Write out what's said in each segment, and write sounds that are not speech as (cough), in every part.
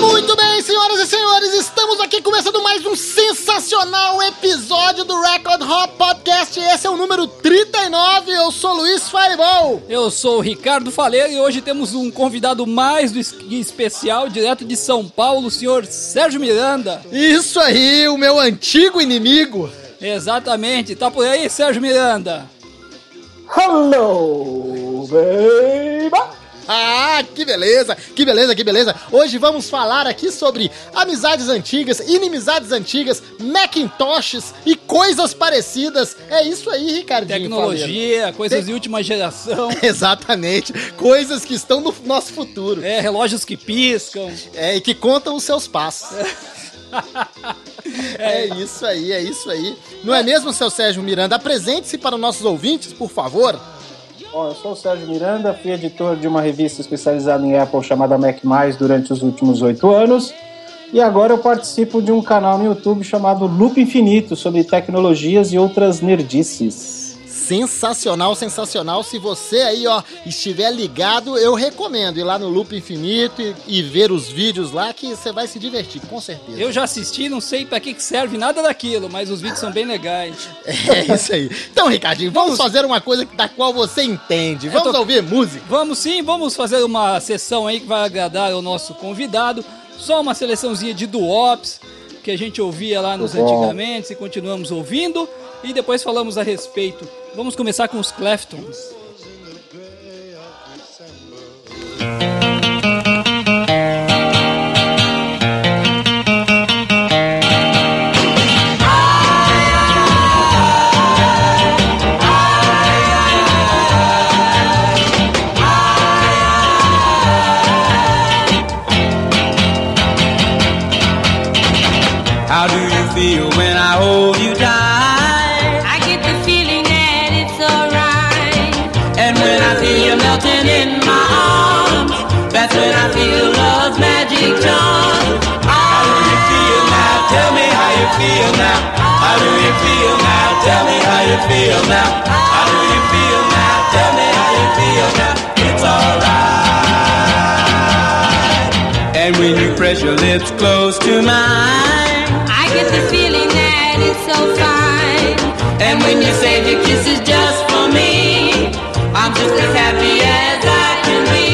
Muito bem, senhoras e senhores, estamos aqui começando mais um sensacional episódio do Record Hop Podcast. Esse é o número 39. Eu sou Luiz Fireball. Eu sou o Ricardo Faleiro e hoje temos um convidado mais do es- especial, direto de São Paulo, o senhor Sérgio Miranda. Isso aí, o meu antigo inimigo. Exatamente, tá por aí, Sérgio Miranda? Hello, baby! Ah, que beleza, que beleza, que beleza. Hoje vamos falar aqui sobre amizades antigas, inimizades antigas, Macintoshes e coisas parecidas. É isso aí, Ricardinho. Tecnologia, coisas de última geração. (laughs) Exatamente, coisas que estão no nosso futuro. É, relógios que piscam. É, e que contam os seus passos. É (laughs) isso aí, é isso aí. Não é mesmo, seu Sérgio Miranda? Apresente-se para os nossos ouvintes, por favor. Bom, eu sou o Sérgio Miranda, fui editor de uma revista especializada em Apple chamada Mac Mais durante os últimos oito anos. E agora eu participo de um canal no YouTube chamado Loop Infinito sobre tecnologias e outras nerdices. Sensacional, sensacional. Se você aí, ó, estiver ligado, eu recomendo ir lá no Loop Infinito e, e ver os vídeos lá que você vai se divertir, com certeza. Eu já assisti, não sei pra que que serve nada daquilo, mas os vídeos são bem legais. (laughs) É isso aí. Então, Ricardinho, vamos, fazer uma coisa da qual você entende. Vamos tô- ouvir música. Vamos sim, vamos fazer uma sessão aí que vai agradar ao nosso convidado. Só uma seleçãozinha de duops que a gente ouvia lá nos antigamente e continuamos ouvindo. E depois falamos a respeito. Vamos começar com os Cleftons. You feel now. How do you feel now? Tell me how you feel now. It's alright. And when you press your lips close to mine. I get the feeling that it's so fine. And when you say the kiss is just for me, I'm just as happy as I can be.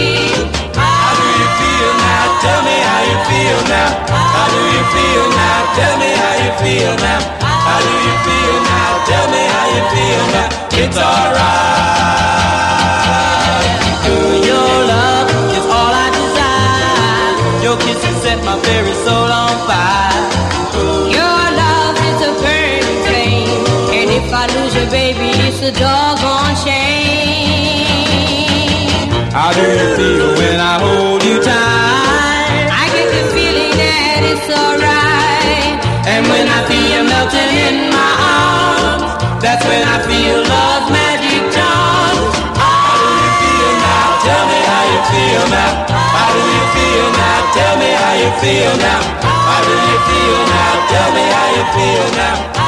How do you feel now? Tell me how you feel now. How do you feel now? Tell me how you feel now. How do you feel now? Tell me now. It's alright. Your love is all I desire. Your kisses set my very soul on fire. Your love is a burning flame. And if I lose you, baby, it's a doggone shame. How do you feel when I hold you tight? I get the feeling that it's alright. And when I feel you melting in my arms, when I feel magic. How do you feel now? Tell me how you feel now. How do you feel now? Tell me how you feel now. How do you feel now? Tell me how you feel now.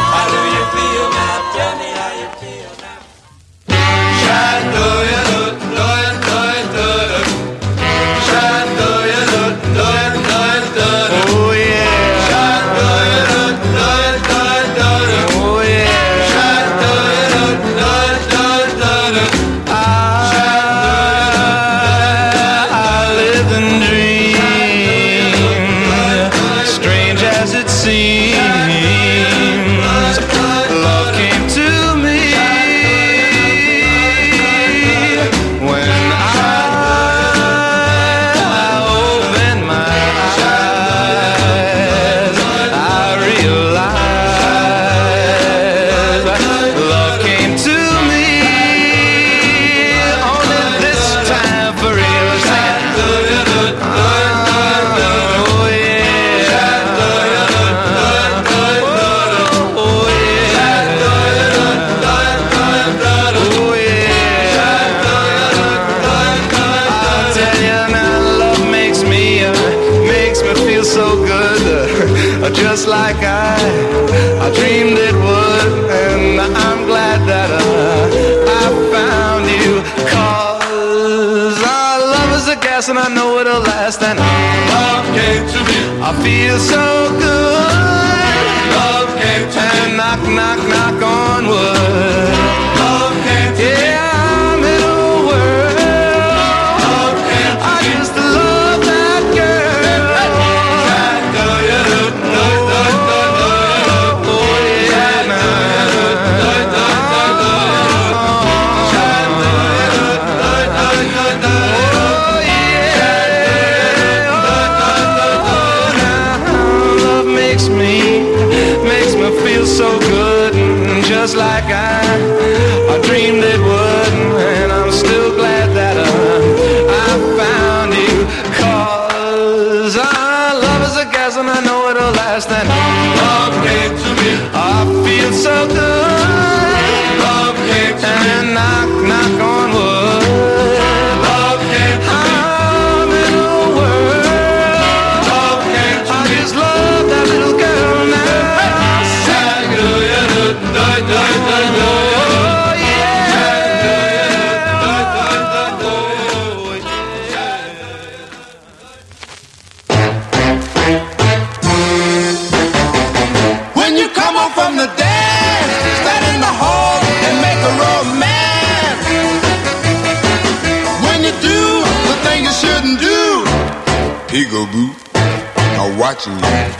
You.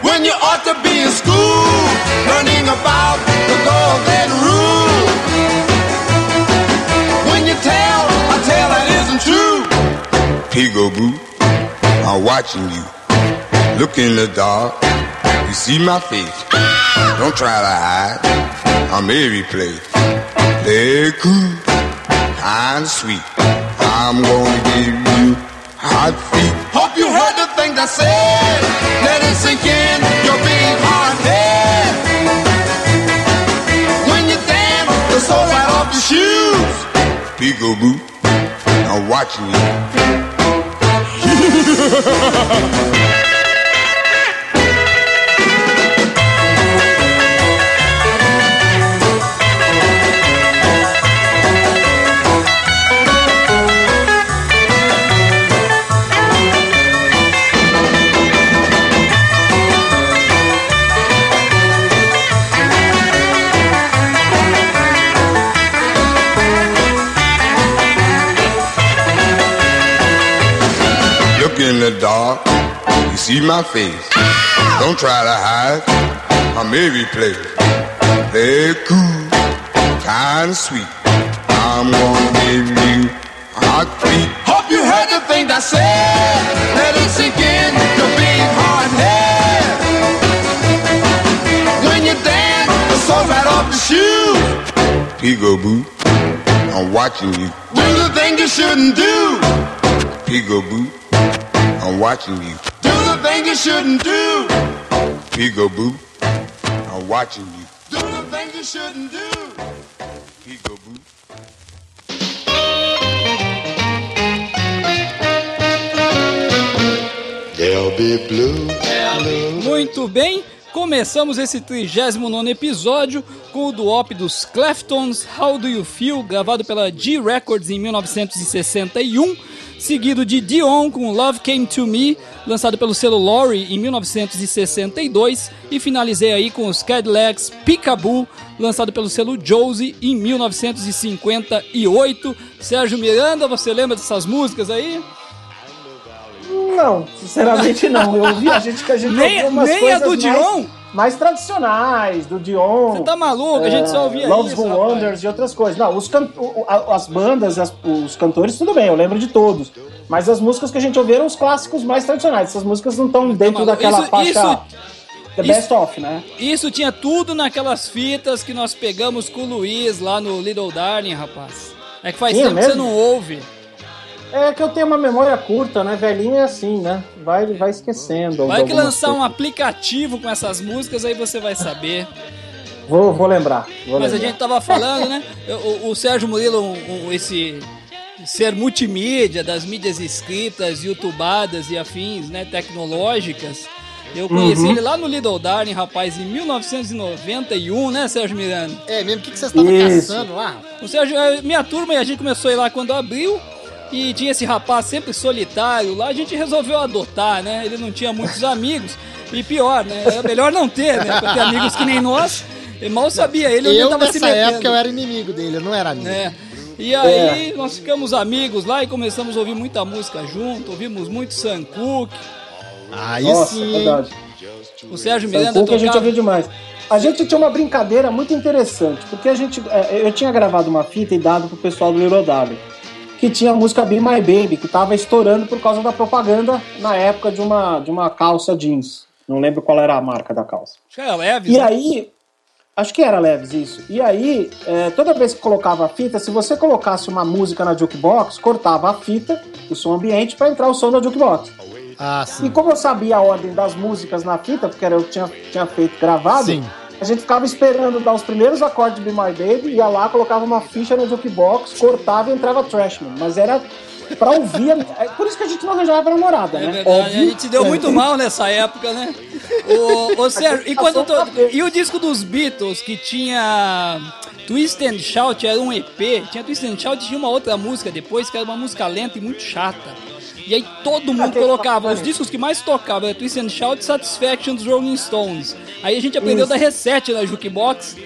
when you ought to be in school, learning about the golden rule. When you tell a tale that isn't true, Peekaboo, I'm watching you. Look in the dark, you see my face. Don't try to hide, I'm every place. It cool, kind of sweet. I'm gonna give you hot feet. Hope you heard the thing I said. Let it sink in your big hard head. When you dance, the soul right off your shoes. Peekaboo, I'm watching (laughs) you. See my face. Don't try to hide, I'm every. Play it cool, kind of sweet. I'm gonna give you hot feet. Hope you heard the thing I said. Let it sink in your big hard head. When you dance, the soul right off your shoes. Peekaboo, I'm watching you. Do the thing you shouldn't do. Peekaboo, I'm watching you. Shouldn't do. Peekaboo, I'm watching you. Do the thing you shouldn't do. Peekaboo. There'll be blue. Muito bem, começamos esse 39 episódio com o duop dos Cleftons, How Do You Feel, gravado pela G Records em 1961, seguido de Dion com Love Came To Me, lançado pelo selo Lorry em 1962, e finalizei aí com os Cadillacs Peekaboo, lançado pelo selo Josie em 1958. Sérgio Miranda, você lembra dessas músicas aí? Não, sinceramente não. Eu ouvi a gente que a gente Nem- ouvia umas nem a do mais, Dion? mais tradicionais, do Dion. Você tá maluco? A gente só ouvia Loves isso, rapaz. Wonders e outras coisas. Não, os can- as bandas, as- os cantores, tudo bem, eu lembro de todos. Mas as músicas que a gente ouvia eram os clássicos mais tradicionais. Essas músicas não estão dentro maluco. daquela Isso- faixa isso- The isso- Best Of, né? Isso tinha tudo naquelas fitas que nós pegamos com o Luiz lá no Little Darling, rapaz. É que faz Tinha tempo que você mesmo? não ouve. É que eu tenho uma memória curta, né? Velhinho é assim, né? Vai, vai esquecendo. Vai que lançar um coisas. aplicativo com essas músicas, aí você vai saber. Vou, vou lembrar. Vou Mas a lembrar. gente tava falando, né? O, o Sérgio Murilo, um- um- esse ser multimídia das mídias escritas, youtubadas e afins, né, tecnológicas. Eu conheci Uhum. ele lá no Little Darling, rapaz, em 1991, né, Sérgio Miranda? É mesmo, o que, que vocês estavam caçando lá? O Sérgio, minha turma, e a gente começou a ir lá quando abriu. E tinha esse rapaz sempre solitário lá, a gente resolveu adotar, né? Ele não tinha muitos amigos. E pior, né? Era melhor não ter, né? Ter amigos que nem nós. E mal sabia ele onde ele Eu, tava se nessa metendo. época, eu era inimigo dele, eu não era amigo. É. E aí nós ficamos amigos lá e começamos a ouvir muita música junto, ouvimos muito Sam Cooke. Aí Nossa, sim, hein? verdade. O Sérgio Sam Miranda Cooke a gente tocava. ouviu demais. A gente tinha uma brincadeira muito interessante, porque a gente, é, eu tinha gravado uma fita e dado pro pessoal do Darling, que tinha a música Be My Baby, que tava estourando por causa da propaganda na época de uma, de uma calça jeans. Não lembro qual era a marca da calça. Acho que era Leves, E né? aí, acho que era Leves isso. E aí, é, toda vez que colocava a fita, se você colocasse uma música na jukebox, cortava a fita, o som ambiente, para entrar o som da jukebox. Ah, E sim. como eu sabia a ordem das músicas na fita, porque era eu que tinha, tinha feito gravado, Sim. A gente ficava esperando dar os primeiros acordes de Be My Baby, ia lá, colocava uma ficha no jukebox, cortava e entrava Trashman. Mas era pra ouvir. É por isso que a gente não arranjava namorada, É né? verdade, a gente deu muito mal nessa época, né? O Sérgio, e, quando to- e o disco dos Beatles que tinha Twist and Shout, era um EP, tinha Twist and Shout e tinha uma outra música depois que era uma música lenta e muito chata. E aí todo mundo tem colocava, os discos que mais tocavam era Twist and Shout Satisfaction dos Rolling Stones. Aí a gente aprendeu Isso. da reset na jukebox,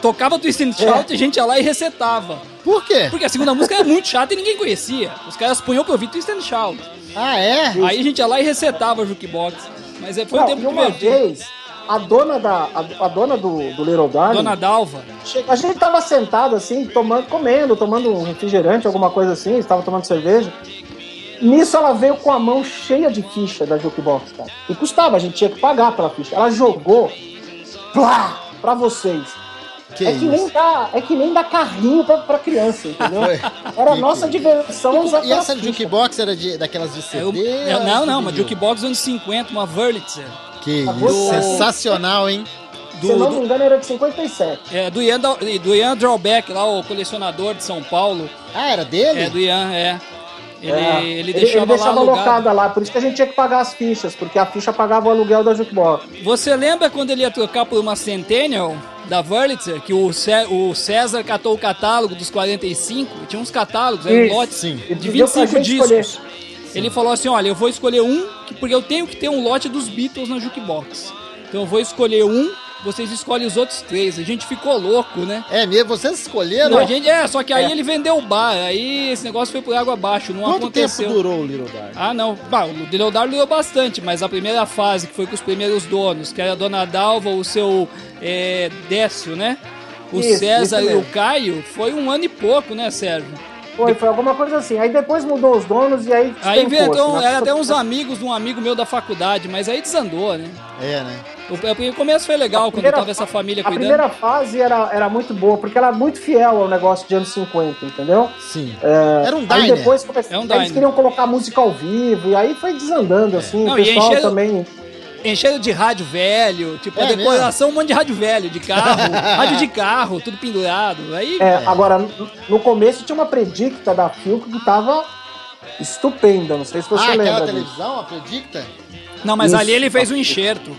tocava Twist and Shout e a gente ia lá e resetava. Por quê? Porque a segunda música era muito chata e ninguém conhecia. Os caras punham pra ouvir Twist and Shout. Ah, é? Aí a gente ia lá e resetava a jukebox. Mas é, foi um Não, tempo e uma divertido. vez, a dona, da, a, a dona do, do Little Darling, Dona Dalva. a gente tava sentado assim, tomando, comendo, tomando um refrigerante, alguma coisa assim, estava tomando cerveja. Nisso ela veio com a mão cheia de ficha da jukebox, cara. E custava, a gente tinha que pagar pela ficha. Ela jogou, plá, pra vocês. Que é, que isso? nem dá, é que nem dá carrinho pra, pra criança, entendeu? (laughs) Era a Que nossa que- diversão usar E essa ficha. jukebox era de, daquelas de É o- CD? é- ou não, não, uma jukebox dos anos 50, uma Wurlitzer. Que Do- isso, sensacional, hein? Se Do, não do, me engano, era de 57. é, do, Ian, do Ian Drawback, lá, o colecionador de São Paulo. Ah, era dele? É, do Ian, é. Ele, É, ele deixava lá alugado. locada lá, por isso que a gente tinha que pagar as fichas, porque a ficha pagava o aluguel da jukebox. Você lembra quando ele ia trocar por uma Centennial da Wurlitzer, que o, Cé- o César catou o catálogo dos 45? Tinha uns catálogos, era um lote Sim. De pediu pra 25 gente discos. Ele falou assim: olha, eu vou escolher um, que- porque eu tenho que ter um lote dos Beatles na jukebox. Então eu vou escolher um, vocês escolhem os outros três. A gente ficou louco, né? É mesmo? Vocês escolheram? Não, a gente, é, só que aí ele vendeu o bar, aí esse negócio foi por água abaixo, não Quanto aconteceu. tempo durou o Little Dark? Ah, não. Bah, o Leonardo durou bastante, mas a primeira fase, que foi com os primeiros donos, que era a Dona Dalva, o seu é, Décio, né? O Isso, César isso e o. Caio, foi um ano e pouco, né, Sérgio? Foi, foi alguma coisa assim. Aí depois mudou os donos e aí. Aí inventou, assim, era até uns amigos de um amigo meu da faculdade, mas aí desandou, né? É, né? O, o começo foi legal, quando primeira tava essa família A cuidando. primeira fase era, era muito boa, porque ela era muito fiel ao negócio de anos 50, entendeu? Sim. É, Era um Aí diner. depois come- É um eles diner. queriam colocar música ao vivo, e aí foi desandando, assim. Não, o e pessoal também. Encheram de rádio velho, tipo, a É decoração, um monte de rádio velho, de carro, (laughs) rádio de carro, tudo pendurado. Aí, É, Agora, no- começo tinha uma predicta da Philco que tava estupenda, não sei se você ah, lembra aquela televisão, a Predicta? Não, mas Isso. ali ele fez um enxerto.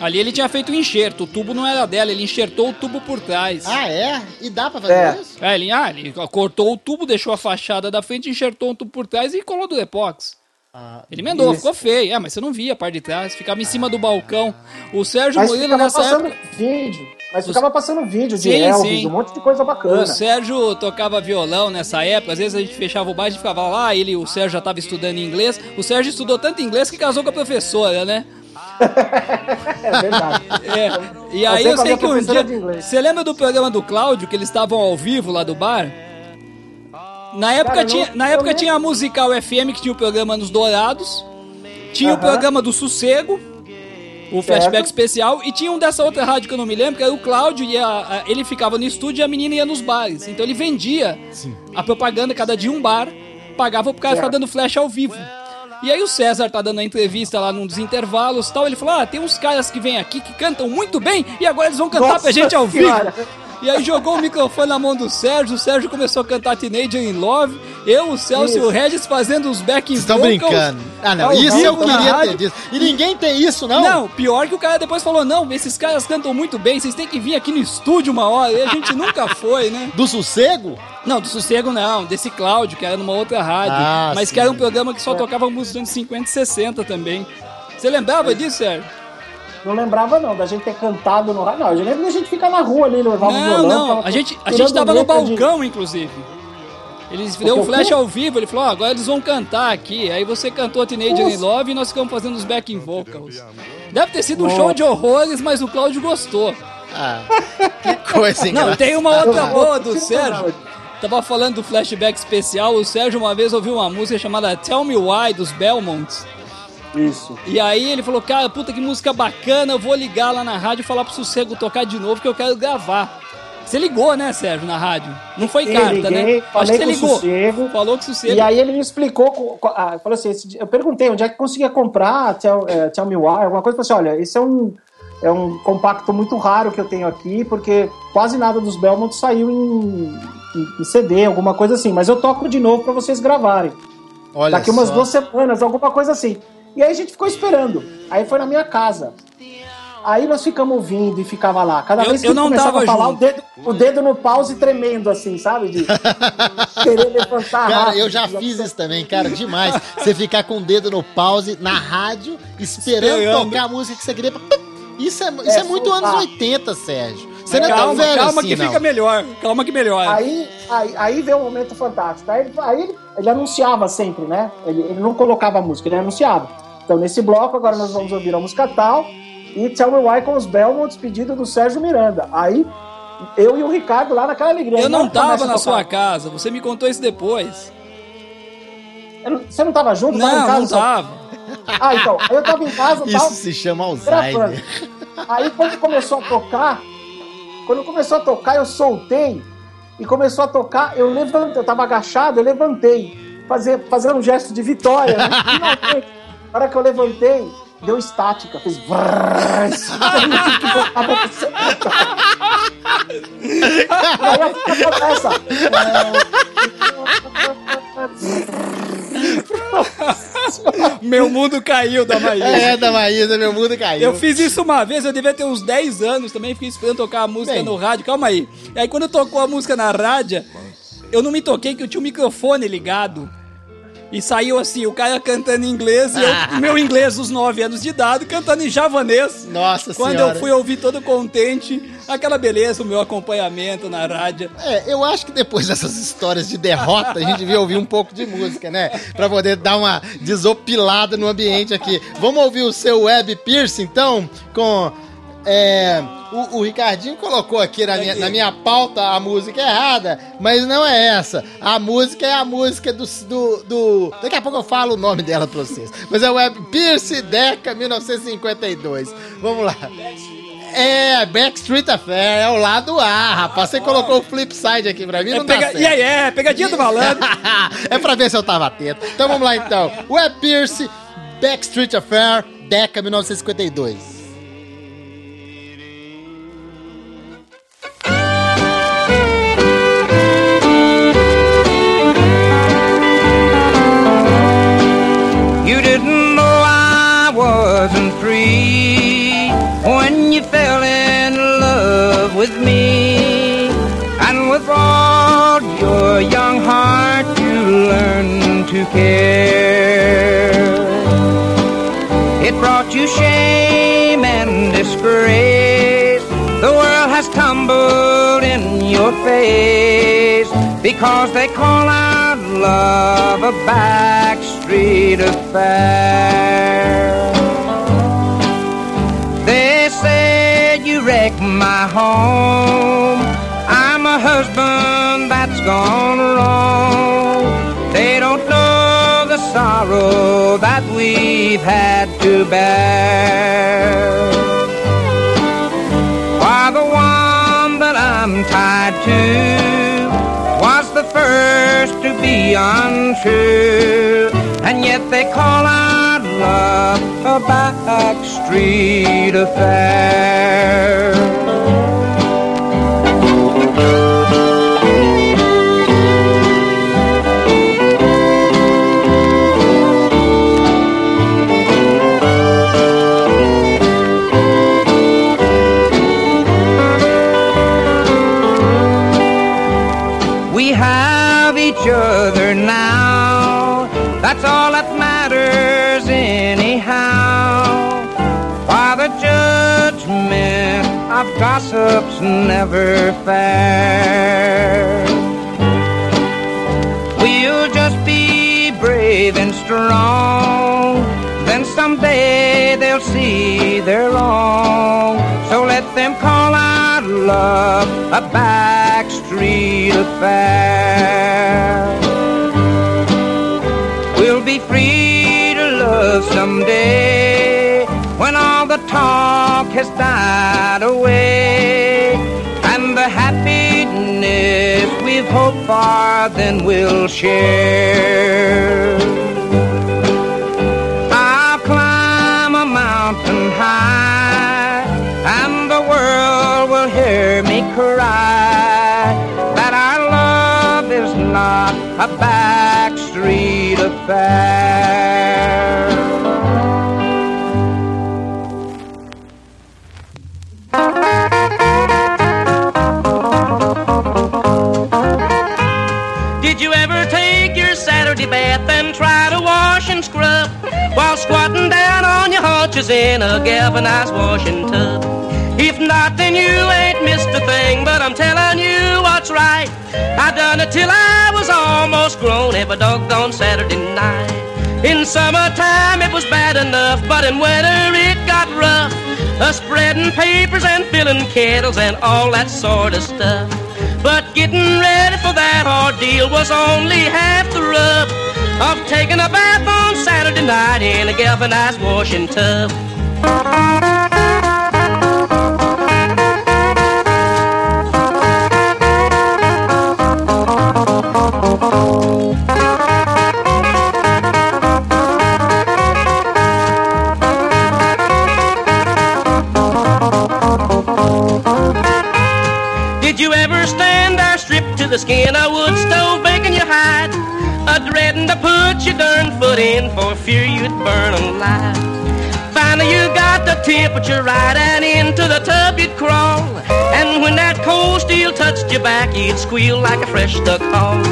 Ali ele tinha feito um enxerto, o tubo não era dela, ele enxertou o tubo por trás. Ah, é? E dá pra fazer É. isso? É, ele, ah, ele cortou o tubo, deixou a fachada da frente, enxertou um tubo por trás e colou do epox. Ah, Ele emendou, ficou feio. É, mas você não via a parte de trás, ficava em cima do balcão. O Sérgio Mas Murilo nessa passando época. vídeo. Mas Os- ficava passando vídeo de Sim, Elvis, sim. um monte de coisa bacana. O Sérgio tocava violão nessa época, às vezes a gente fechava o bar e ficava lá, ele, o Sérgio já estava estudando inglês. O Sérgio estudou tanto inglês que casou com a professora, né? (laughs) É verdade. É, e aí Você eu sei que um dia. de inglês. Você lembra do programa do Cláudio, que eles estavam ao vivo lá do bar? Na época, Cara, tinha, não- na época lembro. tinha a Musical FM, que tinha o programa nos Dourados. Tinha o Aham. programa do Sossego, o flashback especial. E tinha um dessa outra rádio que eu não me lembro, que era o Cláudio. E a- a- ele ficava no estúdio e a menina ia nos bares. Então ele vendia a propaganda, cada dia um bar. Pagava pro cara ficar Certo. dando flash ao vivo. E aí o César tá dando a entrevista lá num dos intervalos e tal. Ele falou: Ah, tem uns caras que vêm aqui que cantam muito bem e agora eles vão cantar Nossa pra gente ao vivo. Senhora. E aí jogou o microfone na mão do Sérgio, o Sérgio começou a cantar Teenager in Love, Eu, o Celso e o. Regis fazendo os backing Vocês estão brincando. Ah, não. Isso eu queria ter disso. E ninguém tem isso, não? Não, pior que o cara depois falou: não, esses caras cantam muito bem, vocês têm que vir aqui no estúdio uma hora. E a gente (laughs) nunca foi, né? Do sossego? Não, do Sossego não, desse Cláudio, que era numa outra rádio. Ah, mas sim. que era um programa que só tocava música dos anos 50 e 60 também. Você lembrava disso, Sérgio? Não lembrava, não, da gente ter cantado no rádio. Não, eu lembro da gente ficar na rua ali, levava um Não, violão. não, a gente, a gente tava no letra de- balcão, inclusive. Eles deu um flash ao vivo, ele falou, ó, agora eles vão cantar aqui. Aí você cantou Teenage in Nossa. Love e nós ficamos fazendo os backing vocals. Deve ter sido um show de horrores, mas o Cláudio gostou. Ah, que coisa (laughs) Não, engraçada. tem uma outra boa do Sérgio. Tava falando do flashback especial, o Sérgio uma vez ouviu uma música chamada Tell Me Why, dos Belmonts. Isso. E aí ele falou, cara, puta que música bacana, eu vou ligar lá na rádio e falar pro Sossego tocar de novo que eu quero gravar. Você ligou, né, Sérgio, na rádio? Não foi carta, liguei, né? Acho falei que você com o ligou. Sossego. Falou que o Sossego... E aí ele me explicou, co- co- ah, falou assim, eu perguntei onde é que conseguia comprar Tell, eh, Tell Me Why, alguma coisa, eu falei assim, olha, esse é um, é um compacto muito raro que eu tenho aqui, porque quase nada dos Belmont saiu em, em- em CD, alguma coisa assim, mas eu toco de novo pra vocês gravarem. Olha Daqui umas só. duas semanas, alguma coisa assim. E aí a gente ficou esperando. Aí foi na minha casa. Aí nós ficamos ouvindo e ficava lá. Cada Eu- vez que eu ele não começava tava a falar, o dedo, o dedo no pause tremendo, assim, sabe? De (laughs) querer levantar Cara, rápido. eu já fiz isso também, cara, demais. Você ficar com o dedo no pause na rádio, esperando, Esperando. tocar a música que você queria. Isso é, isso é, É, muito soltar. anos 80, Sérgio. Você não é tão Calma, velho calma assim, que não. fica melhor. Calma que melhora. Aí, aí, aí veio um momento fantástico. Aí, aí ele, ele anunciava sempre, né? Ele, ele não colocava a música, ele anunciava. Então, nesse bloco, agora nós vamos ouvir a música tal e Tell Me Why com os Belmonts, pedido do Sérgio Miranda. Aí, eu e o Ricardo lá naquela alegria. Eu Aí, não tava na sua casa, você me contou isso depois. Eu Você não tava junto? tava em Não, casa, não só- tava. Ah, então. Eu tava em casa (laughs) e tal. Isso se chama gravando. Alzheimer. Aí quando começou a tocar, quando começou a tocar, eu soltei e começou a tocar, eu levantei, eu tava agachado, eu levantei, fazer, fazendo um gesto de vitória, né? (laughs) Finalmente, na hora que eu levantei, deu estática, fez aí, a começa. Meu mundo caiu da Maísa. É, da Maísa, meu mundo caiu. Eu fiz isso uma vez, eu devia ter uns 10 anos também, fiquei esperando tocar a música Bem. no rádio. Calma aí. E aí quando tocou a música na rádio, eu não me toquei que eu tinha o microfone ligado. E saiu assim, o cara cantando em inglês e eu, o (laughs) meu inglês dos 9 anos de idade cantando em javanês. Nossa Quando senhora. eu fui ouvir todo contente, aquela beleza, o meu acompanhamento na rádio. É, eu acho que depois dessas histórias de derrota, a gente devia ouvir um pouco de música, né? Pra poder dar uma desopilada no ambiente aqui. Vamos ouvir o seu Web Pierce, então, com. É, o, o Ricardinho colocou aqui na minha, na minha pauta a música errada, mas não é essa. A música é a música do, do, do- Daqui a pouco eu falo o nome dela pra vocês. Mas é o Web Pierce Deca 1952. Vamos lá. É, Backstreet Affair, é o lado A, rapaz. Você colocou o flip side aqui pra mim, É não pega... certo. E aí, é, pegadinha do malandro. (laughs) é pra ver se eu tava atento. Então vamos lá então. Web Pierce, Backstreet Affair, Deca 1952. With me. And with all your young heart, you learned to care. It brought you shame and disgrace. The world has tumbled in your face because they call our love a backstreet affair. Wrecked my home. I'm a husband that's gone wrong. They don't know the sorrow that we've had to bear. Why the one that I'm tied to was the first to be untrue, and yet they call our love a backstreet affair. Gossip's never fair. We'll just be brave and strong. Then someday they'll see they're wrong. So let them call our love a backstreet affair. We'll be free to love someday has died away and the happiness we've hoped for then we'll share. I'll climb a mountain high and the world will hear me cry that our love is not a backstreet affair. Haunches in a galvanized washing tub? If not, then you ain't missed a thing, but I'm telling you what's right. I done it till I was almost grown every doggone Saturday night. In summertime it was bad enough, but in winter it got rough. A spreading papers and filling kettles and all that sort of stuff. But getting ready for that ordeal was only half the rub of taking a bath on Saturday night in a galvanized washing tub. Foot in for fear you'd burn alive? Finally you got the temperature right and into the tub you'd crawl, and when that cold steel touched your back, you'd squeal like a fresh stuck hog.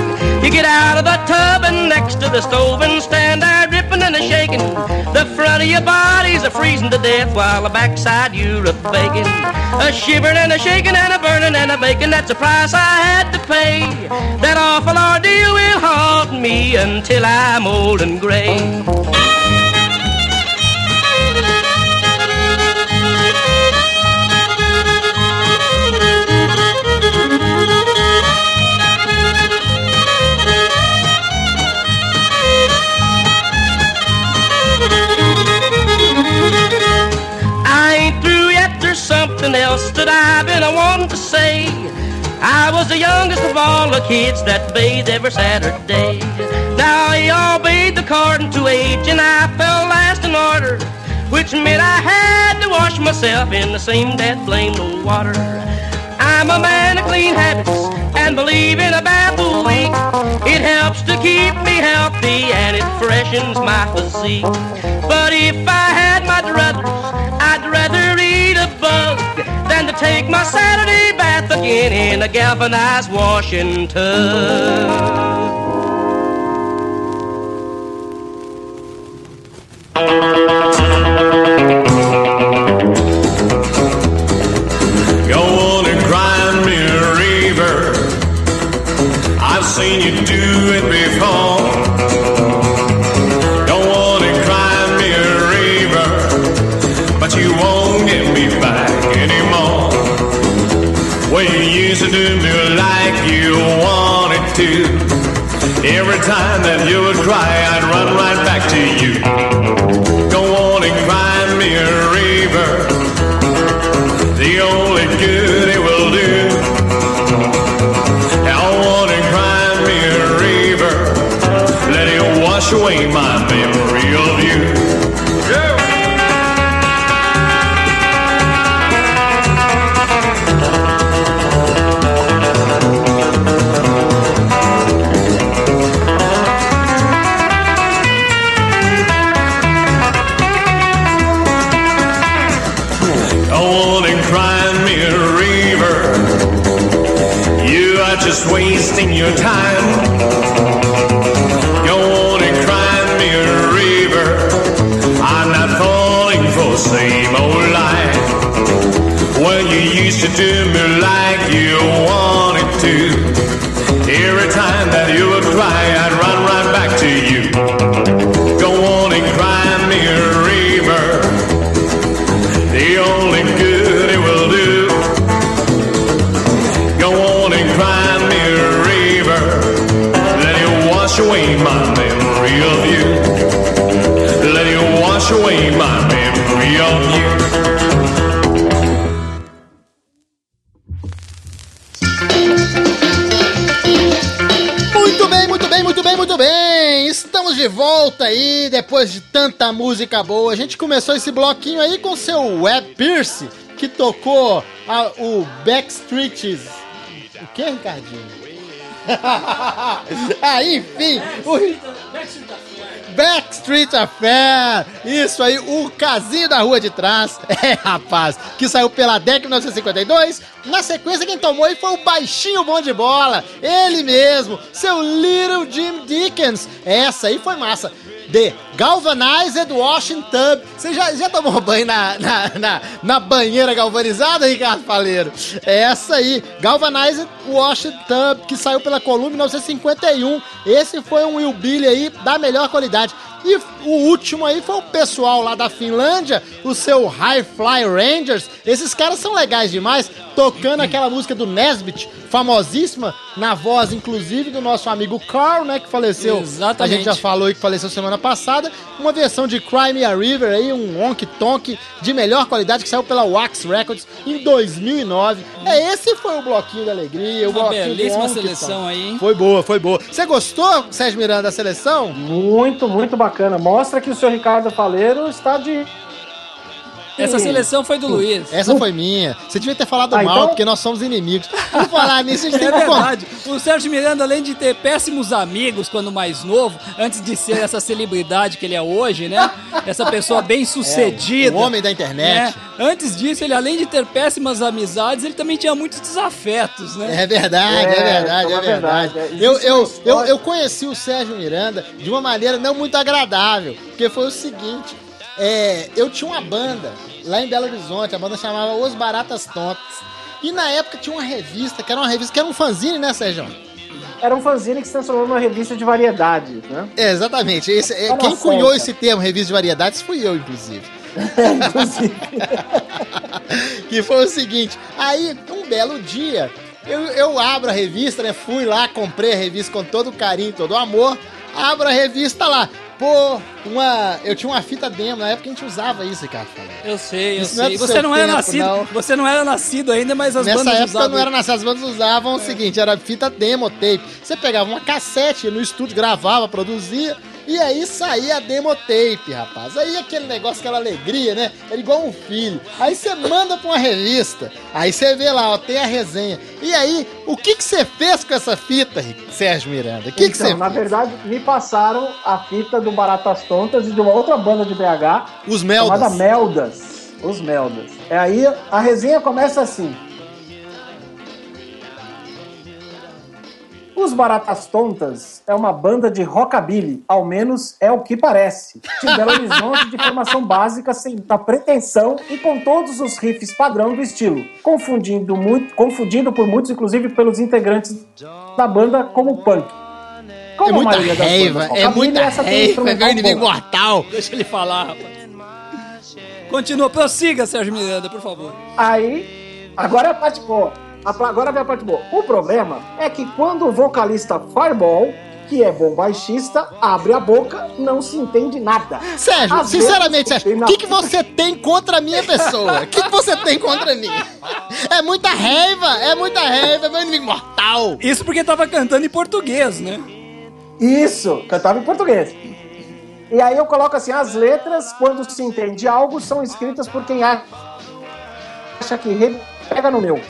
You get out of the tub and next to the stove and stand there and a shaking. The front of your body's a freezing to death while the backside you're a baking. A shivering and a shaking and a burning and a baking, that's the price I had to pay. That awful ordeal will haunt me until I'm old and gray. Wanting to say. I was the youngest of all the kids that bathed every Saturday. Now y'all bathed according to age, and I fell last in order, which meant I had to wash myself in the same dead blamed old water. I'm a man of clean habits and believe in a bath a week. It helps to keep me healthy and it freshens my physique. But if I had my druthers, I'd rather eat a bug than to take my Saturday bath again in a galvanized washing tub. Go on and grind me a river. I've seen you do it before. Time that you would cry, I'd run right back to you. Muito bem, muito bem, muito bem, muito bem. Estamos de volta aí depois de tanta música boa. A gente começou esse bloquinho aí com seu Web Pierce, que tocou a- o Backstreets. O que, Ricardinho? (laughs) ah, enfim, o Backstreet Affair. Isso aí, o casinho da rua de trás. (laughs) É, rapaz, que saiu pela década de 1952. Na sequência, quem tomou aí foi o baixinho bom de bola. Ele mesmo, seu Little Jim Dickens. Essa aí foi massa. The Galvanized Washing Tub. Você já, já tomou banho na, na, na, na banheira galvanizada, Ricardo Faleiro? Essa aí, Galvanized Washing Tub, que saiu pela Columbia em 1951. Esse foi um Will Billy aí da melhor qualidade. E o último aí foi o pessoal lá da Finlândia, o seu High Fly Rangers. Esses caras são legais demais, tocando aquela música do Nesbitt, famosíssima, na voz, inclusive, do nosso amigo Carl, né, que faleceu. Exatamente. A gente já falou aí que faleceu semana passada. Uma versão de Cry Me a River aí, um honk tonk de melhor qualidade que saiu pela Wax Records em 2009. É, esse foi o bloquinho da alegria, o Uma bloquinho do belíssima seleção aí, hein? Foi boa, foi boa. Você gostou, Sérgio Miranda, da seleção? Muito, muito bacana. Mostra que o senhor Ricardo Faleiro está de. Essa seleção foi do Luiz. Essa foi minha. Você devia ter falado Ah, mal, então- porque nós somos inimigos. Por falar nisso, a gente (laughs) É tem que contar. verdade. O Sérgio Miranda, além de ter péssimos amigos quando mais novo, antes de ser essa celebridade que ele é hoje, né? Essa pessoa (laughs) bem sucedida. o homem da internet. né? Antes disso, ele além de ter péssimas amizades, ele também tinha muitos desafetos, né? É verdade, é, É, verdade, é é verdade. verdade. Eu, Existe eu, eu, história- eu conheci o Sérgio Miranda de uma maneira não muito agradável, porque foi o seguinte, é, eu tinha uma banda lá em Belo Horizonte, a banda chamava Os Baratas Tontas, e na época tinha uma revista, que era uma revista, que era um fanzine, né, Sérgio? Era um fanzine que se transformou numa revista de variedades, né? É, exatamente. Esse, é, quem cunhou esse termo, revista de variedades, fui eu, inclusive. (laughs) Inclusive. (laughs) que foi o seguinte, aí um belo dia, eu, eu abro a revista, né? Fui lá, comprei a revista com todo o carinho, todo o amor, abro a revista lá. Pô, uma. Eu tinha uma fita demo, na época a gente usava isso, Ricardo. Eu sei, eu Isso não é sei. do Você não era tempo, nascido, não. você não era nascido ainda, mas as Nessa bandas época usavam. não era nascido, as bandas usavam o seguinte, era fita demo tape. Você pegava uma cassete no estúdio, gravava, produzia, e aí saía a demo tape, rapaz. Aí aquele negócio, aquela alegria, né? Era igual um filho. Aí você manda pra uma revista, aí você vê lá, ó, tem a resenha. E aí, o que que você fez com essa fita, Sérgio Miranda? O que que então, você na fez? verdade, me passaram a fita do Baratas Tontas e de uma outra banda de BH Os chamada Meldas. Meldas. Os Meldas. É aí a resenha começa assim. Os Baratas Tontas é uma banda de rockabilly, ao menos é o que parece. De Belo Horizonte, de formação básica, sem muita pretensão e com todos os riffs padrão do estilo, confundindo, muito, confundindo por muitos, inclusive pelos integrantes da banda, como punk. Como É muita raiva, bandas é muita essa raiva, é meu inimigo mortal. Deixa ele falar, rapaz. Continua, prossiga, Sérgio Miranda, por favor. Aí, agora é a parte boa. Agora vem a parte boa. O problema é que quando o vocalista Fireball, que é bom baixista, abre a boca, não se entende nada. Sérgio, Às sinceramente, Sérgio, o na- que, que você tem contra a minha pessoa? O que, que você tem contra mim? É muita raiva, é muita raiva, é meu inimigo mortal. Isso porque tava cantando em português, né? Isso, cantava em português. E aí eu coloco assim, as letras, quando se entende algo, são escritas por quem acha que pega no meu.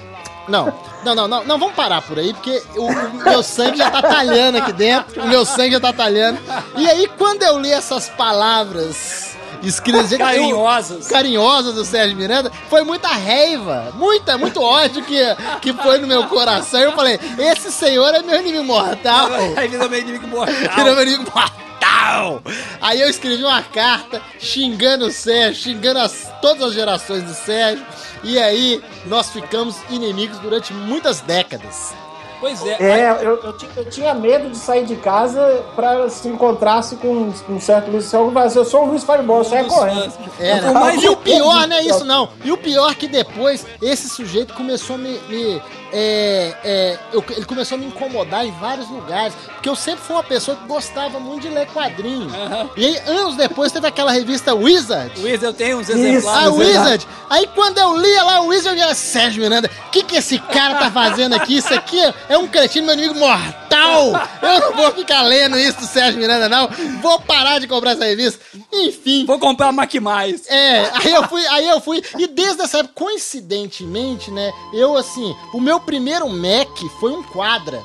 Não, não, não, não, não, vamos parar por aí, porque o, o meu sangue já tá talhando aqui dentro, o meu sangue já tá talhando. E aí, quando eu li essas palavras escritas eu- Carinhosas. carinhosas do Sérgio Miranda, foi muita raiva, muita, muito ódio que, que foi no meu coração. Eu falei, esse senhor é meu inimigo mortal. Aí virou meu inimigo mortal. Virou meu inimigo mortal. Aí eu escrevi uma carta xingando o Sérgio, xingando as- todas as gerações do Sérgio. E aí nós ficamos inimigos durante muitas décadas. Pois é. É, eu, eu, ti- eu tinha medo de sair de casa pra se encontrasse com um, um certo Luiz Fireball. Mas eu sou o Luiz Fireball, eu saio correndo. É, né? O mais- Mas e o pior não é isso, não. E o pior que depois esse sujeito começou a me. me- é, é, eu- ele começou a me incomodar em vários lugares. Porque eu sempre fui uma pessoa que gostava muito de ler quadrinhos. Aham. E aí, anos depois, teve aquela revista Wizard. Luiz, eu tenho uns Isso. exemplares. A é Wizard. Aí quando eu lia lá o Wizard, eu ia, Sérgio Miranda, o que, que esse cara tá fazendo aqui? Isso aqui é um cretino, meu inimigo mortal. Eu não vou ficar lendo isso do Sérgio Miranda, não. Vou parar de comprar essa revista. Enfim. Vou comprar a Mac Mais. É, aí eu fui, aí eu fui, e desde essa época, coincidentemente, né, eu assim, o meu primeiro Mac foi um Quadra.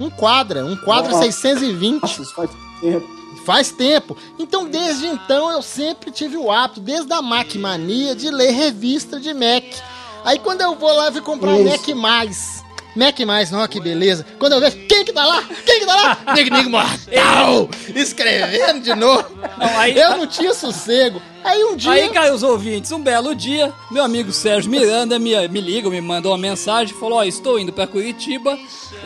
Um Quadra, um Quadra Nossa. 620. Nossa, isso faz tempo. Faz tempo. Então, desde então, eu sempre tive o hábito, desde a Mac Mania, de ler revista de Mac. Aí, quando eu vou lá, eu vou comprar um Isso. Mac Mais. Mac Mais, ó, que beleza. Quando eu vejo, quem que tá lá? Quem que tá lá? (laughs) Nego, nego mortal! Escrevendo de novo. Não, aí- eu não tinha sossego. Aí, um dia... Aí, caros ouvintes, um belo dia, meu amigo Sérgio Miranda me, me liga, me mandou uma mensagem, falou, ó, estou indo pra Curitiba,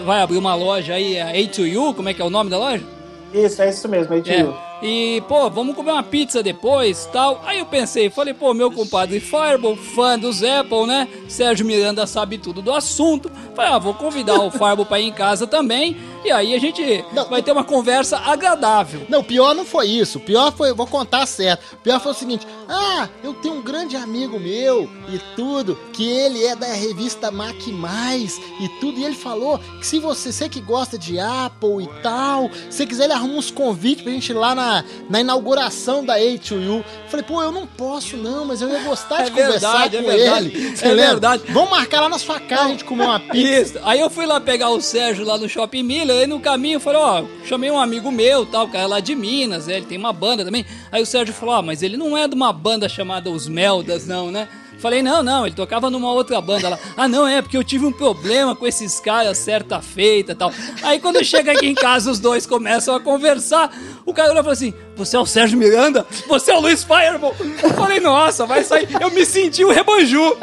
vai abrir uma loja aí, a A2U, como é que é o nome da loja? Isso, é isso mesmo, aí É. E, pô, vamos comer uma pizza depois tal. Aí eu pensei, falei, pô, meu compadre Fireball, fã dos Apple, né? Sérgio Miranda sabe tudo do assunto. Falei, ah, vou convidar o Fireball pra ir em casa também. E aí a gente Não. vai ter uma conversa agradável. Não, pior não foi isso. Pior foi, vou contar certo. Pior foi o seguinte: ah, eu tenho um grande amigo meu e tudo, que ele é da revista Mac Mais e tudo. E ele falou que se você, você que gosta de Apple e tal, se quiser, ele arruma uns convites pra gente ir lá na, na inauguração da A2U. Falei, pô, eu não posso não, mas eu ia gostar de É conversar verdade, é com verdade. ele. (laughs) É lembra? verdade. Vamos marcar lá na sua casa a gente comer uma (laughs) pizza. Isso. Aí eu fui lá pegar o Sérgio lá no Shopping Miller, aí no caminho eu falei, ó, chamei um amigo meu, tal, o cara é lá de Minas, né, ele tem uma banda também. Aí o Sérgio falou, ó, mas ele não é de uma banda chamada Os Meldas, não, né? Falei, não, não, ele tocava numa outra banda lá. Ah, não, é, porque eu tive um problema com esses caras certa feita tal. Aí quando chega aqui em casa, os dois começam a conversar. O cara olhou e falou assim: Você é o Sérgio Miranda? Você é o Luiz Fireball? Eu falei, nossa, vai sair. Eu me senti o Rebanju.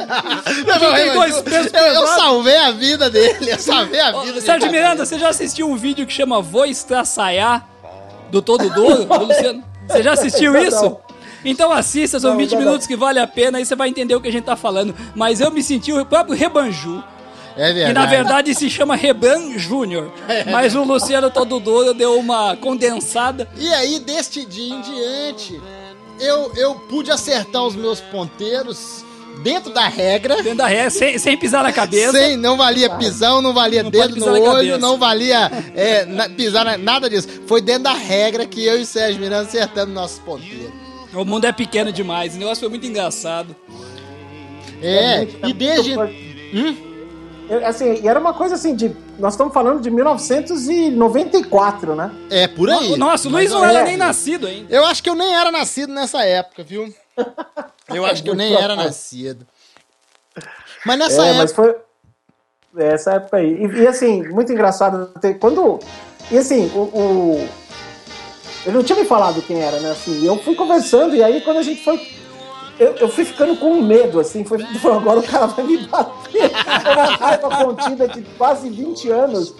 Dois pesos eu, eu salvei a vida dele, eu salvei a Ô, vida dele. Sérgio Miranda, você já assistiu um vídeo que chama Vou Estraçaiar do Todo Douro, do Luciano? Você já assistiu Não. Então assista, são Não, 20 não, não. minutos que vale a pena, aí você vai entender o que a gente tá falando. Mas eu me senti o próprio Rebanju, É que verdade. na verdade se chama Reban Júnior. (laughs) Mas o Luciano Todo Douro deu uma condensada. E aí, deste dia em diante, eu, eu pude acertar os meus ponteiros dentro da regra. Dentro da ré, sem, sem pisar na cabeça. Sem, não valia pisão, não valia Não dedo no olho, cabeça. não valia é, na- pisar na- nada disso. Foi dentro da regra que eu e Sérgio Miranda acertamos nossos ponteiros. O mundo é pequeno demais, o negócio foi muito engraçado. É, muito- e desde. muito- Eu, assim, e era uma coisa assim de. Nós estamos falando de 1994, né? É, por aí. Nossa, o Luiz não era é. nem nascido ainda. Eu acho que eu nem era nascido nessa época, viu? (laughs) Eu acho que eu nem era nascido. Mas nessa é, época. mas foi. é, Essa época aí. E, e, assim, muito engraçado. ter- Quando. E assim, o, o- Ele não tinha me falado quem era, né? Assim, eu fui conversando, e aí quando a gente foi. Eu, eu fui ficando com medo, assim, foi, (laughs) agora o cara vai me bater. Foi uma raiva contida de quase 20 anos.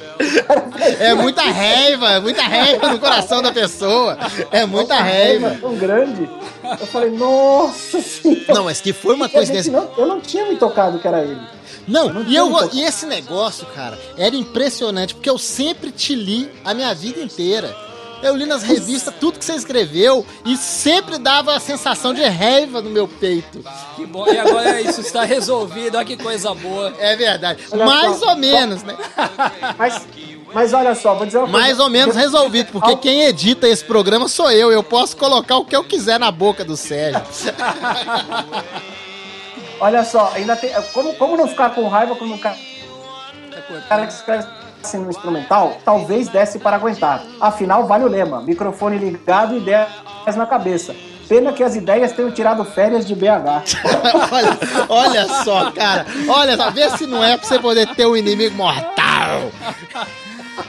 É muita raiva, muita raiva no coração da pessoa. É muita raiva. tão grande. Eu falei, nossa senhora. Não, mas que foi uma coincidência. não- eu não tinha me tocado que era ele. Não, Eu não e, eu, tocado. e esse negócio, cara, era impressionante, porque eu sempre te li a minha vida inteira. Eu li nas revistas tudo que você escreveu e sempre dava a sensação de raiva no meu peito. Que bom, e agora isso está resolvido, olha que coisa boa. É verdade. Olha Mais só, ou menos, né? (laughs) Mas, mas olha só, vou dizer uma coisa. Mais ou menos resolvido, porque quem edita esse programa sou eu. Eu posso colocar o que eu quiser na boca do Sérgio. Olha só, ainda tem. Como, como não ficar com raiva quando o cara, o cara que escreve no instrumental, talvez desse para aguentar. Afinal, vale o lema: microfone ligado e ideias na cabeça. Pena que as ideias tenham tirado férias de BH. (laughs) olha, olha só, cara. Olha só, vê se não é pra você poder ter um inimigo mortal.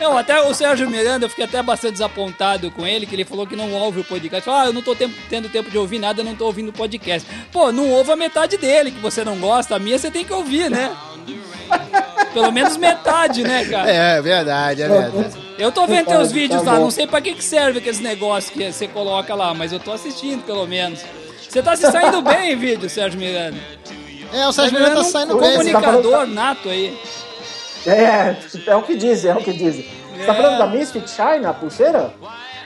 Não, até o Sérgio Miranda, eu fiquei até bastante desapontado com ele, que ele falou que não ouve o podcast. Falou, ah, eu não tô tempo- tendo tempo de ouvir nada, eu não tô ouvindo o podcast. Pô, não ouve a metade dele, que você não gosta, a minha você tem que ouvir, né? (laughs) Pelo menos metade, né, cara? É, verdade, é verdade. Eu tô vendo teus Tá vídeos bom. lá, não sei pra que, que serve aqueles negócios que você coloca lá, mas eu tô assistindo, pelo menos. Você tá se saindo bem em vídeo, Sérgio Miranda. É, o Sérgio Tá Miranda tá virando saindo um bem. Tá comunicador nato aí. É, é o que dizem, é o que dizem. Você tá É. falando da Misfit Shine, a pulseira?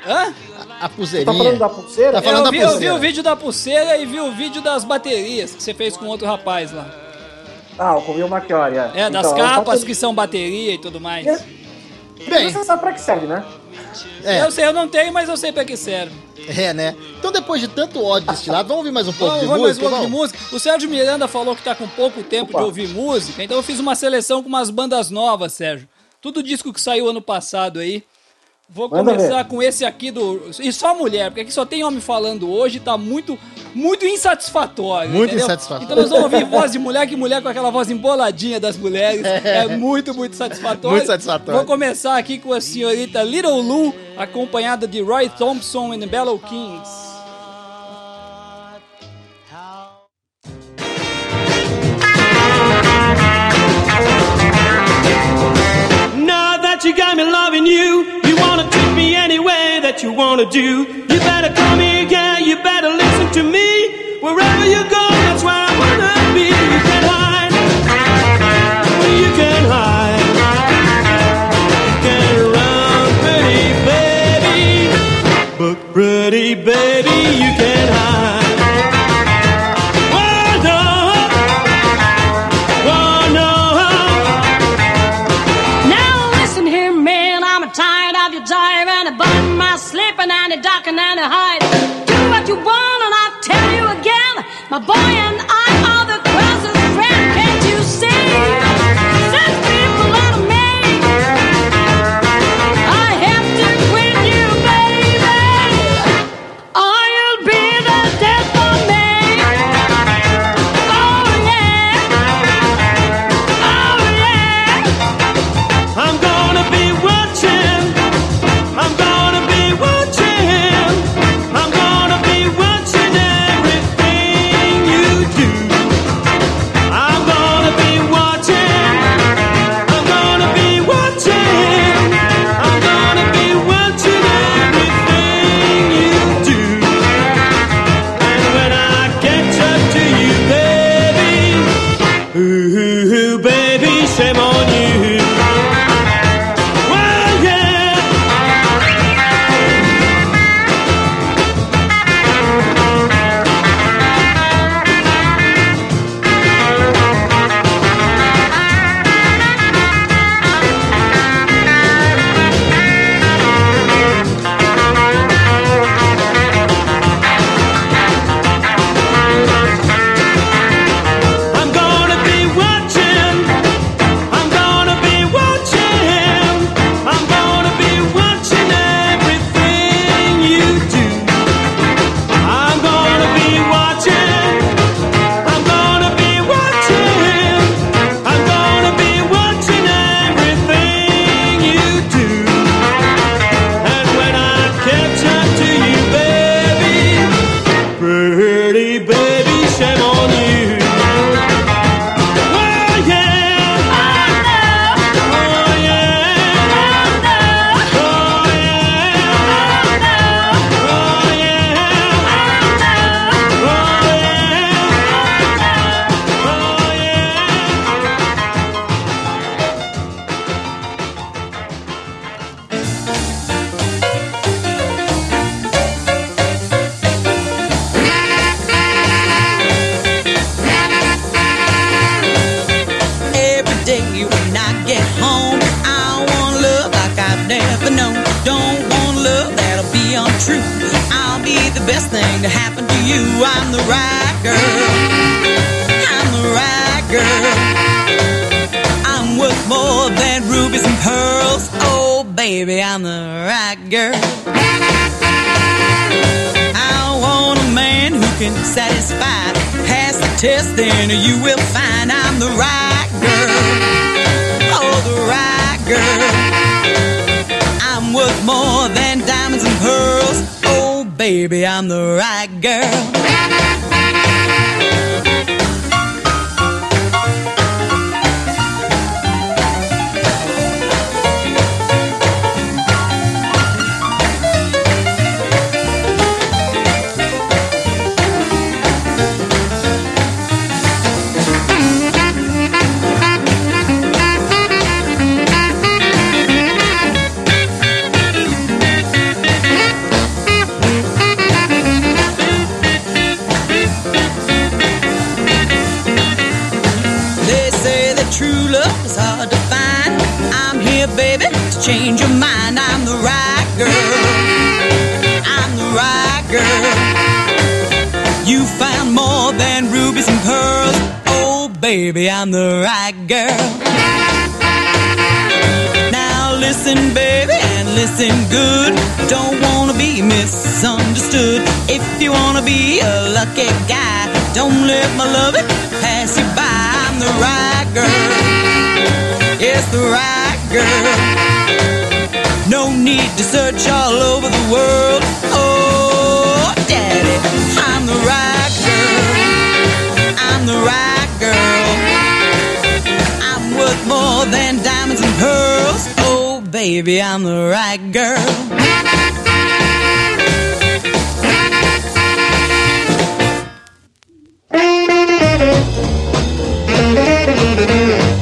Hã? A Você pulseirinha. tá falando da pulseira? Tá falando eu, da vi, eu vi pulseira. o vídeo da pulseira e vi o vídeo das baterias que você fez com outro rapaz lá. Ah, o Will Marchiori, é. É, das Então, capas eu que são bateria e tudo mais. É. Bem, Você sabe pra que serve, né? é, Eu sei, eu não tenho, mas eu sei pra que serve. é, né? Então depois de tanto ódio destilado, vamos ouvir mais um pouco Vamos, de vamos mais música? um pouco de música. O Sérgio Miranda falou que tá com pouco tempo Opa. de ouvir música, então eu fiz uma seleção com umas bandas novas, Sérgio. Tudo disco que saiu ano passado aí. Vou Manda começar ver. com esse aqui do. E só mulher, porque aqui só tem homem falando hoje, tá muito, muito insatisfatório. Muito entendeu? insatisfatório. Então nós vamos ouvir voz de mulher, que mulher com aquela voz emboladinha das mulheres. É, muito, muito satisfatório. Muito satisfatório. Vou começar aqui com a senhorita Little Lou, acompanhada de Roy Thompson and the Bellow Kings. Now that you got me loving you, that you wanna do. You better call me again, you better listen to me. Wherever you go, that's where I wanna be. You can hide, you can hide. You can run, pretty baby, but pretty baby, My boy and I untrue. I'll be the best thing to happen to you. I'm the right girl. I'm the right girl. I'm worth more than rubies and pearls. Oh, baby, I'm the right girl. I want a man who can satisfy. Pass the test, then you will find I'm the right girl. Oh, the right girl. I'm worth more than baby, I'm the right girl. Change your mind. I'm the right girl. I'm the right girl. You found more than rubies and pearls. Oh, baby, I'm the right girl. Now listen, baby, and listen good. Don't wanna be misunderstood. If you wanna be a lucky guy, don't let my loving pass you by. I'm the right girl. Yes, the right girl. Need to search all over the world. Oh, daddy, I'm the right girl. I'm the right girl. I'm worth more than diamonds and pearls. Oh, baby, I'm the right girl. Hey, (laughs)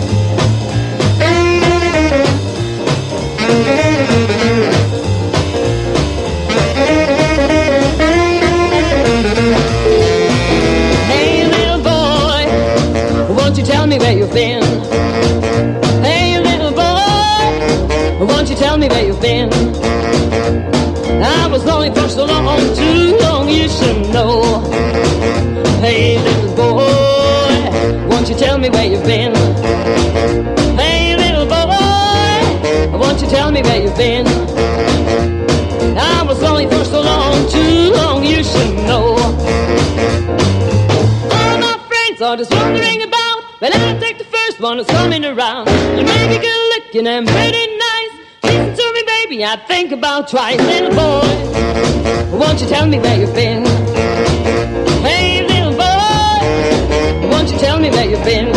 where you've been? I was lonely for so long, too long, you should know. Hey, little boy, won't you tell me where you've been? Hey, little boy, won't you tell me where you've been? I was lonely for so long, too long, you should know. All my friends are just wondering about when I take the first one that's coming around. You make a good looking and pretty baby, I think about twice. Little boy, won't you tell me where you've been? Hey, little boy, won't you tell me where you've been?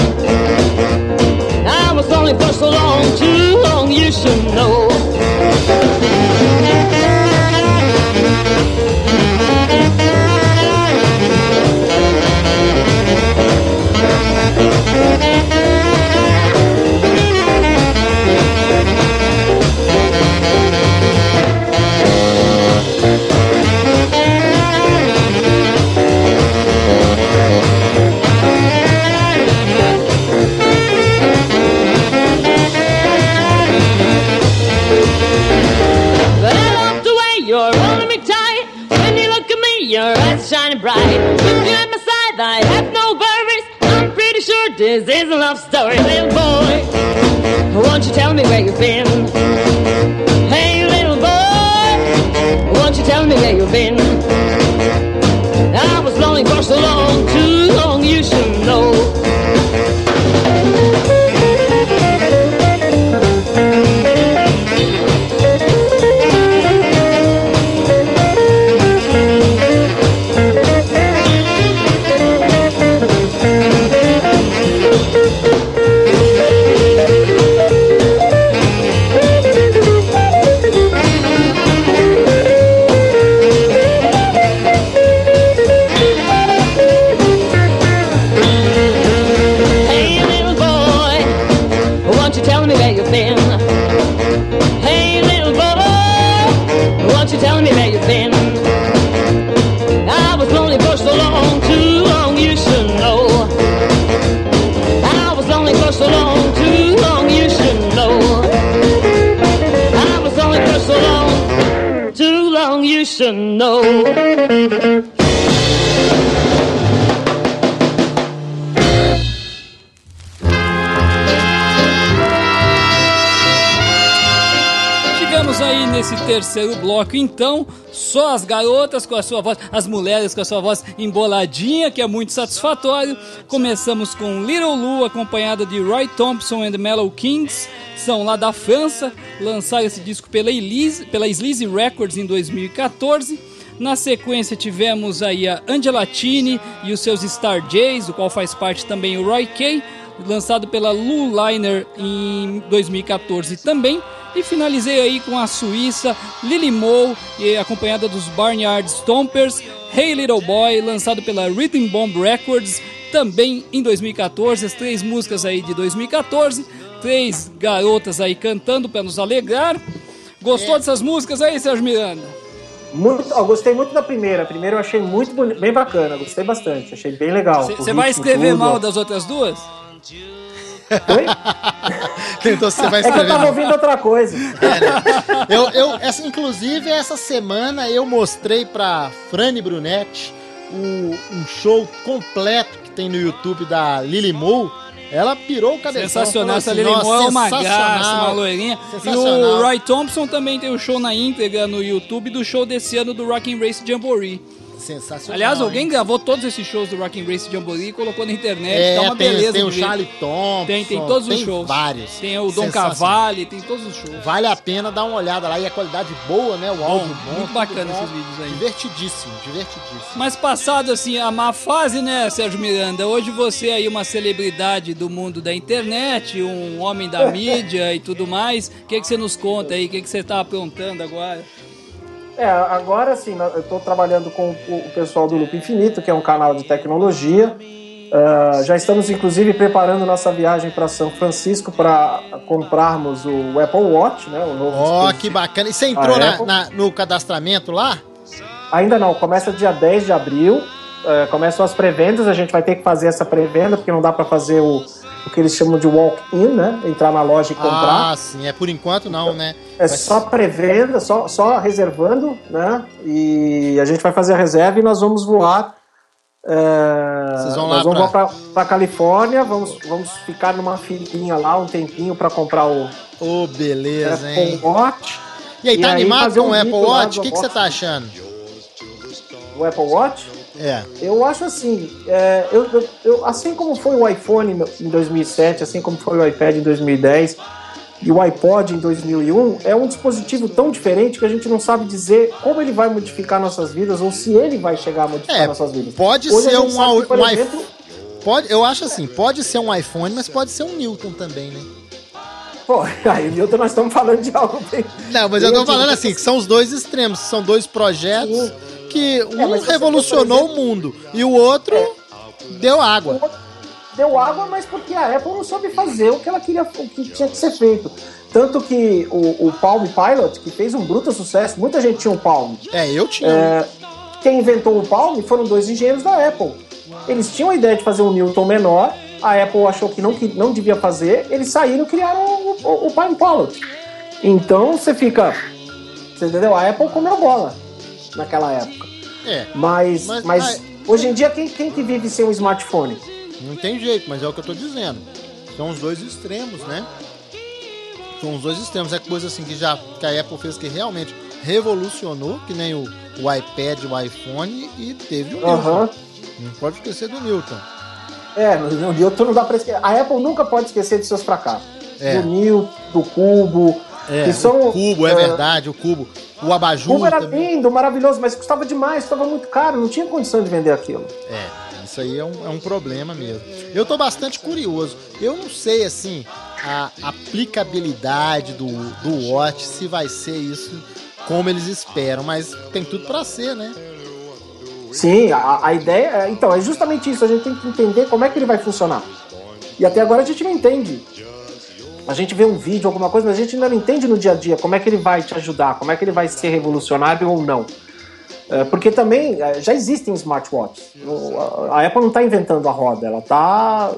I was lonely for so long, too long, you should know. I have no worries. I'm pretty sure this is a love story, little boy. Won't you tell me where you've been? Hey, little boy, won't you tell me where you've been? I was lonely for so long, too long, you should know. Terceiro bloco, então, só as garotas com a sua voz, as mulheres com a sua voz emboladinha, que é muito satisfatório. Começamos com Little Lu, acompanhada de Roy Thompson and the Mellow Kings, são lá da França, lançaram esse disco pela, Elise, pela Sleazy Records em 2014. Na sequência tivemos aí a Angela Tini e os seus Star Jays, do qual faz parte também o Roy Kay, lançado pela Lou Liner em 2014 também. E finalizei aí com a Suíça Lily Moe, acompanhada dos Barnyard Stompers, Hey Little Boy, lançado pela Rhythm Bomb Records, também em 2014. As três músicas aí de 2014, três garotas aí cantando para nos alegrar. Gostou dessas músicas aí, Sérgio Miranda? Muito, ó, gostei muito da primeira. A primeira eu achei muito bem bacana, gostei bastante, achei bem legal. Você vai escrever tudo. mal das outras duas? (laughs) Oi? Então você vai É que eu escrever. tava ouvindo outra coisa. Eu, eu, essa, inclusive, essa semana eu mostrei pra Frane Brunetti o, um show completo que tem no YouTube da Lily Mo. Ela pirou o cabeção. Sensacional, falou essa assim, Lily Moore é "Nossa, uma graça, sensacional." uma loirinha. E o Roy Thompson também tem o show na íntegra no YouTube do show desse ano do Rock and Race Jamboree. Sensacional. Aliás, hein? alguém gravou todos esses shows do Rock and Race Jamboree e colocou na internet. É, tá uma tem, beleza tem o ver. Charlie Thompson. Tem, tem todos os tem shows. vários. Tem o Dom. Cavalli, tem todos os shows. Vale a pena dar uma olhada lá e a qualidade boa, né? O áudio bom. muito bacana bom. esses vídeos aí. Divertidíssimo, divertidíssimo. Mas passado assim a má fase, né, Sérgio Miranda? Hoje você aí uma celebridade do mundo da internet, um homem da (laughs) mídia e tudo mais. O que, que você nos conta aí? O que, que você tá aprontando agora? É, agora sim, eu estou trabalhando com o pessoal do Loop Infinito, que é um canal de tecnologia. Ah, já estamos, inclusive, preparando nossa viagem para São Francisco para comprarmos o Apple Watch, né? O novo dispositivo. que bacana. E você entrou na- na- no cadastramento lá? Ainda não, começa dia 10 de abril. eh, começam as pré-vendas, a gente vai ter que fazer essa pré-venda, porque não dá para fazer o, o que eles chamam de walk-in, né? Entrar na loja e comprar. Ah, sim. É por enquanto não, né? É Vai só pré-venda, só, só reservando, né? E a gente vai fazer a reserva e nós vamos voar. é, Vocês vão nós lá vamos pra- voar para Califórnia, vamos, vamos ficar numa filinha lá um tempinho para comprar o Ô, beleza, Apple hein? Watch. E aí, tá E aí animado com um o Apple Watch? O que, que você tá achando? O Apple Watch? É. Eu acho assim, é, eu, eu- eu- assim como foi o iPhone em 2007, assim como foi o iPad em 2010 e o iPod em 2001, é um dispositivo tão diferente que a gente não sabe dizer como ele vai modificar nossas vidas ou se ele vai chegar a modificar É, nossas vidas. pode Hoje ser um, sabe um exemplo, iPhone. Pode, eu acho assim, pode ser um iPhone, mas pode ser um Newton também, né? Pô, (laughs) aí, Milton, nós estamos falando de algo bem. Não, mas eu tô falando assim, que são os dois extremos, são dois projetos Sim. Que É, um você revolucionou por o mundo e o outro deu água. deu água, mas porque a Apple não soube fazer o que ela queria, o que tinha que ser feito. Tanto que o, o Palm Pilot, que fez um bruto sucesso, muita gente tinha um Palm. É, eu tinha. É, quem inventou o Palm foram dois engenheiros da Apple. Eles tinham a ideia de fazer um Newton menor, a Apple achou que não, que não devia fazer, eles saíram e criaram o, o, o Palm Pilot. Então você fica. Você entendeu? A Apple comeu bola naquela época. É, Mas, Mas- mas, hoje em dia, quem, quem que vive sem um smartphone? não tem jeito, mas é o que eu tô dizendo. São os dois extremos, né? São os dois extremos. É coisa assim que já que a Apple fez que realmente revolucionou, que nem o, o iPad, o iPhone, e teve o Newton. Aham. Não pode esquecer do Newton. É, no Newton não dá pra esquecer. A Apple nunca pode esquecer de seus fracassos. É. Do Newton, do Cubo. É, que são, o cubo, é ah, verdade, o cubo. O abajur Cubo era também. lindo, maravilhoso, mas custava demais, custava muito caro, não tinha condição de vender aquilo. É, isso aí é um, é um problema mesmo. Eu tô bastante curioso. Eu não sei, assim, a aplicabilidade do, do Watch, se vai ser isso como eles esperam, mas tem tudo pra ser, né? Sim, a, a ideia. é- Então, é justamente isso. A gente tem que entender como é que ele vai funcionar. E até agora a gente não entende. A gente vê um vídeo, alguma coisa, mas a gente ainda não entende no dia a dia como é que ele vai te ajudar, como é que ele vai ser revolucionário ou não. É, Porque também é, já existem smartwatches. A a Apple não está inventando a roda, ela está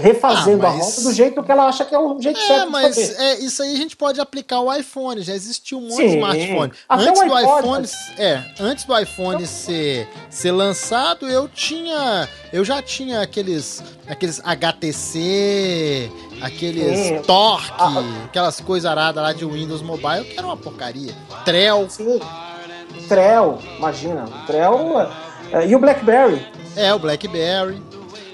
refazendo Ah, a mas- roda do jeito que ela acha que é o jeito É, certo de mas fazer. é, isso aí a gente pode aplicar o iPhone. Já existiu um monte de Sim. smartphone. Até antes o do iPod, iPhone, mas- é, antes do iPhone ser, ser lançado, eu tinha, eu já tinha aqueles, aqueles HTC, aqueles Sim. Torque, Ah, aquelas coisas aradas lá de Windows Mobile que era uma porcaria. Trell, Sim. Trell, imagina. Trell. é, e o BlackBerry. é o BlackBerry.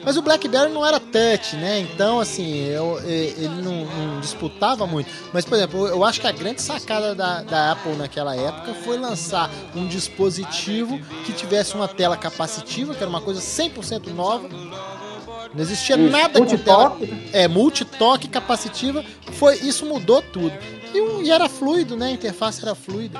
Mas o BlackBerry não era touch, né? Então, assim, eu- ele não, não disputava muito. Mas, por exemplo, eu acho que a grande sacada da, da Apple naquela época foi lançar um dispositivo que tivesse uma tela capacitiva, que era uma coisa 100% nova. Não existia Isso, nada com tela. É, multitoque capacitiva. Foi, isso mudou tudo. E, e era fluido, né? A interface era fluida.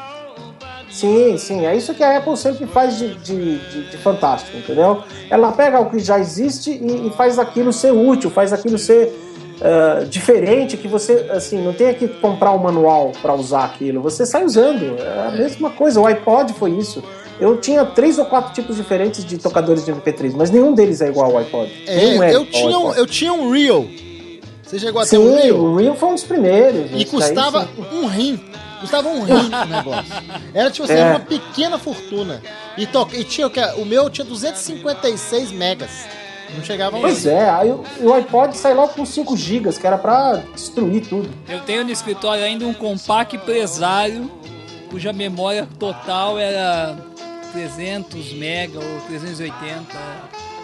Sim, sim, é isso que a Apple sempre faz de, de, de- de fantástico, entendeu? Ela pega o que já existe e, e faz aquilo ser útil, faz aquilo ser ah, diferente, que você assim não tenha que comprar um manual para usar aquilo, você sai usando. É a mesma coisa, o iPod foi isso. Eu tinha três ou quatro tipos diferentes de tocadores de MP3, mas nenhum deles é igual ao iPod. É, Nenhum eu, tinha um, eu tinha um Real. Você chegou o Sim, Rio? o Rio foi um dos primeiros. E gente. custava Aí um rim. Custava um rim o negócio. Era tipo assim, É. uma pequena fortuna. E, to... e tinha o que? O meu tinha 256 megas. Não chegava Pois é, aí o, o iPod saiu logo com 5 GB, que era pra destruir tudo. Eu tenho no escritório ainda um compact empresário cuja memória total era 300 mega ou 380.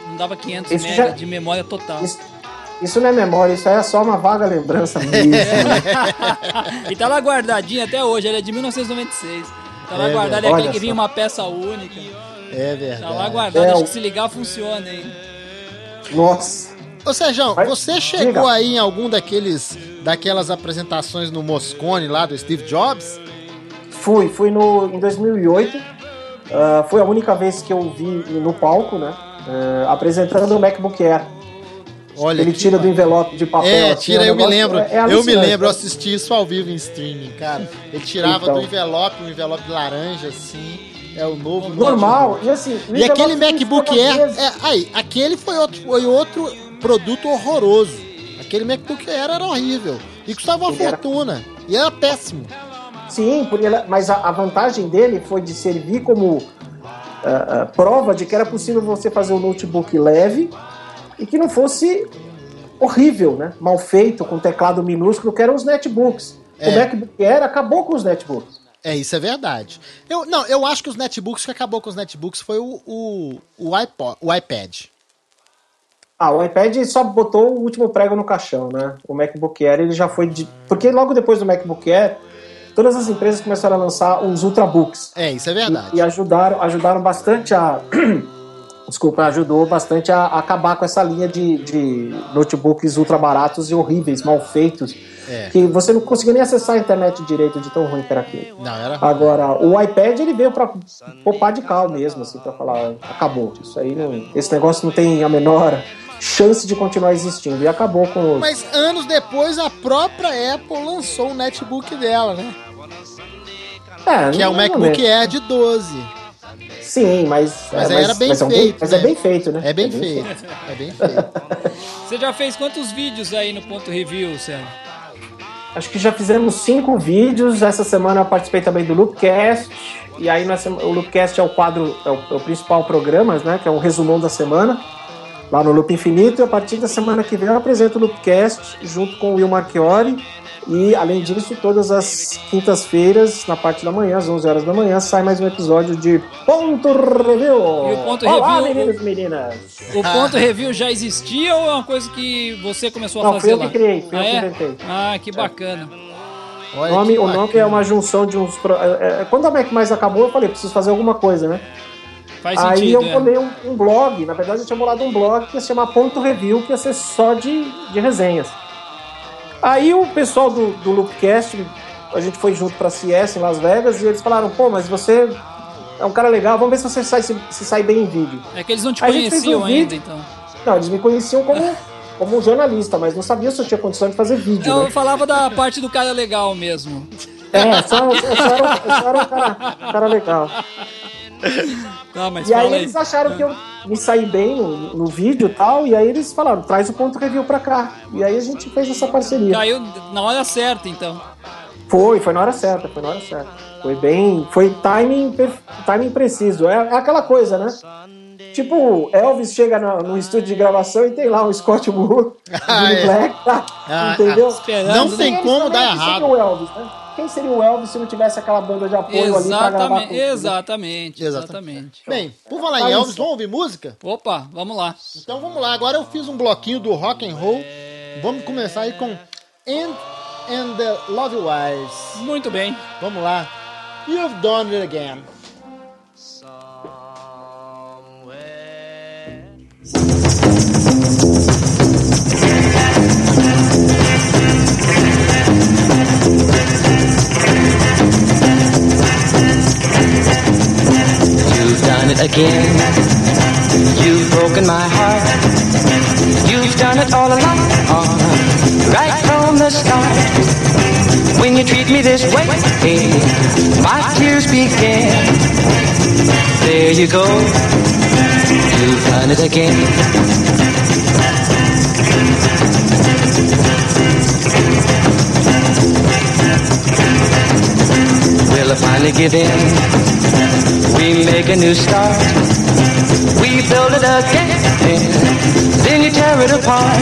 Não dava 500 Isso mega já- de memória total. Isso, isso não é memória, isso aí é só uma vaga lembrança (laughs) mesmo. e tá lá guardadinho até hoje, ele é de 1996. Tá lá É, guardado, velho. é aquele que vinha uma peça única. É verdade. Tá lá guardado, É, acho o- que se ligar funciona, hein? Nossa. Ô Sérgio, Vai- você chegou diga. aí em algum daqueles daquelas apresentações no Moscone lá do Steve Jobs? Fui, fui no, em 2008. ah, foi a única vez que eu vi no palco, né? ah, apresentando o MacBook Air. Olha, Ele tira do envelope de papel. É, assim, tira, um eu me lembro. é- é eu me lembro, eu assisti isso ao vivo em streaming, cara. Ele tirava Então. do envelope, um envelope laranja, assim. É o novo Normal, e assim... E aquele MacBook Air. É, aí, aquele foi outro, foi outro produto horroroso. Aquele MacBook Air era horrível. E custava uma Ele era- fortuna. E era péssimo. Sim, mas a, vantagem dele foi de servir como ah, ah, prova de que era possível você fazer um notebook leve e que não fosse horrível, né? Mal feito, com teclado minúsculo, que eram os netbooks. É. O MacBook Air acabou com os netbooks. É, isso é verdade. Eu, não, eu acho que os netbooks que acabou com os netbooks foi o, o, o, iPod, o iPad. Ah, o iPad só botou o último prego no caixão, né? O MacBook Air ele já foi de... Porque logo depois do MacBook Air, todas as empresas começaram a lançar os Ultrabooks. É, isso é verdade. E, e ajudaram, ajudaram bastante a. (clears throat) Desculpa, ajudou bastante a, a acabar com essa linha de, de notebooks ultra baratos e horríveis, mal feitos. É. Que você não conseguia nem acessar a internet direito de tão ruim que era aquilo. Não, era. Agora, o iPad ele veio pra popar de cal mesmo, assim, pra falar, acabou. Isso aí não. Esse negócio não tem a menor chance de continuar existindo. E acabou com os. Mas anos depois, a própria Apple lançou um netbook dela, né? É, Que é o MacBook. Air de 12. Sim, mas. Mas é, aí era bem mas é um feito, mas né? é bem feito, né? É bem feito. É bem feito. (laughs) Você já fez quantos vídeos aí no ponto review, Sérgio? Acho que já fizemos cinco vídeos. Essa semana eu participei também do Loopcast. E aí nós, o Loopcast é o quadro, é o, é o principal programa, né? Que é um resumão da semana. Lá no Loop Infinito. E a partir da semana que vem eu apresento o Loopcast junto com o Will Marchiori. E além disso, todas as quintas-feiras, na parte da manhã, às 11 horas da manhã, sai mais um episódio de Ponto Review. E o Ponto Olá, Review- meninos e meninas. O ponto review já existia ou é uma coisa que você começou a Não, fazer fui eu lá? que criei, fui ah, eu que é? inventei. Ah, que bacana. O Olha nome, que o nome é uma junção de uns. é, é, Quando a Mac mais acabou, eu falei, preciso fazer alguma coisa, né? Faz Aí sentido, eu é. bolei um, um blog, na verdade eu tinha bolado um blog que ia se chamar Ponto Review, que ia ser só de, de resenhas. Aí o pessoal do, do Loopcast, a gente foi junto pra CS em Las Vegas e eles falaram, pô, mas você é um cara legal, vamos ver se você sai, se, se sai bem em vídeo. É que eles não te A gente fez conheciam um ainda, então. Não, eles me conheciam como, como um jornalista, mas não sabiam se eu tinha condição de fazer vídeo, Eu né? falava da parte do cara legal mesmo. É, só, eu só era, eu só era um cara, um cara legal. (laughs) Tá, mas E aí aí. eles acharam que eu me saí bem no, no vídeo e tal, e aí eles falaram, traz o ponto review pra cá. E aí a gente fez essa parceria. Caiu na hora certa, então. Foi, foi na hora certa, foi na hora certa. Foi bem. Foi timing, timing preciso. É, é aquela coisa, né? Tipo, Elvis chega no, no estúdio de gravação e tem lá um Scott Moore, (laughs) Ah, é. Black, tá? Ah, entendeu? ah, Esperando, não né? tem como dar errado. o Elvis, né? Quem seria o Elvis se não tivesse aquela banda de apoio ali pra gravar Exatamente, com né? exatamente, Exatamente. exatamente. Bem, por falar em Faz Elvis, isso. vamos ouvir música? Opa, vamos lá. Então vamos lá, agora eu fiz um bloquinho do rock and roll. Vamos começar aí com End and the Love Wires. Muito bem. Vamos lá. You've done it again. You've done it again. You've broken my heart. You've done it all along, right from the start. When you treat me this way, my tears begin. There you go. You've done it again. Will I finally give in? A new start. We build it again. Then you tear it apart.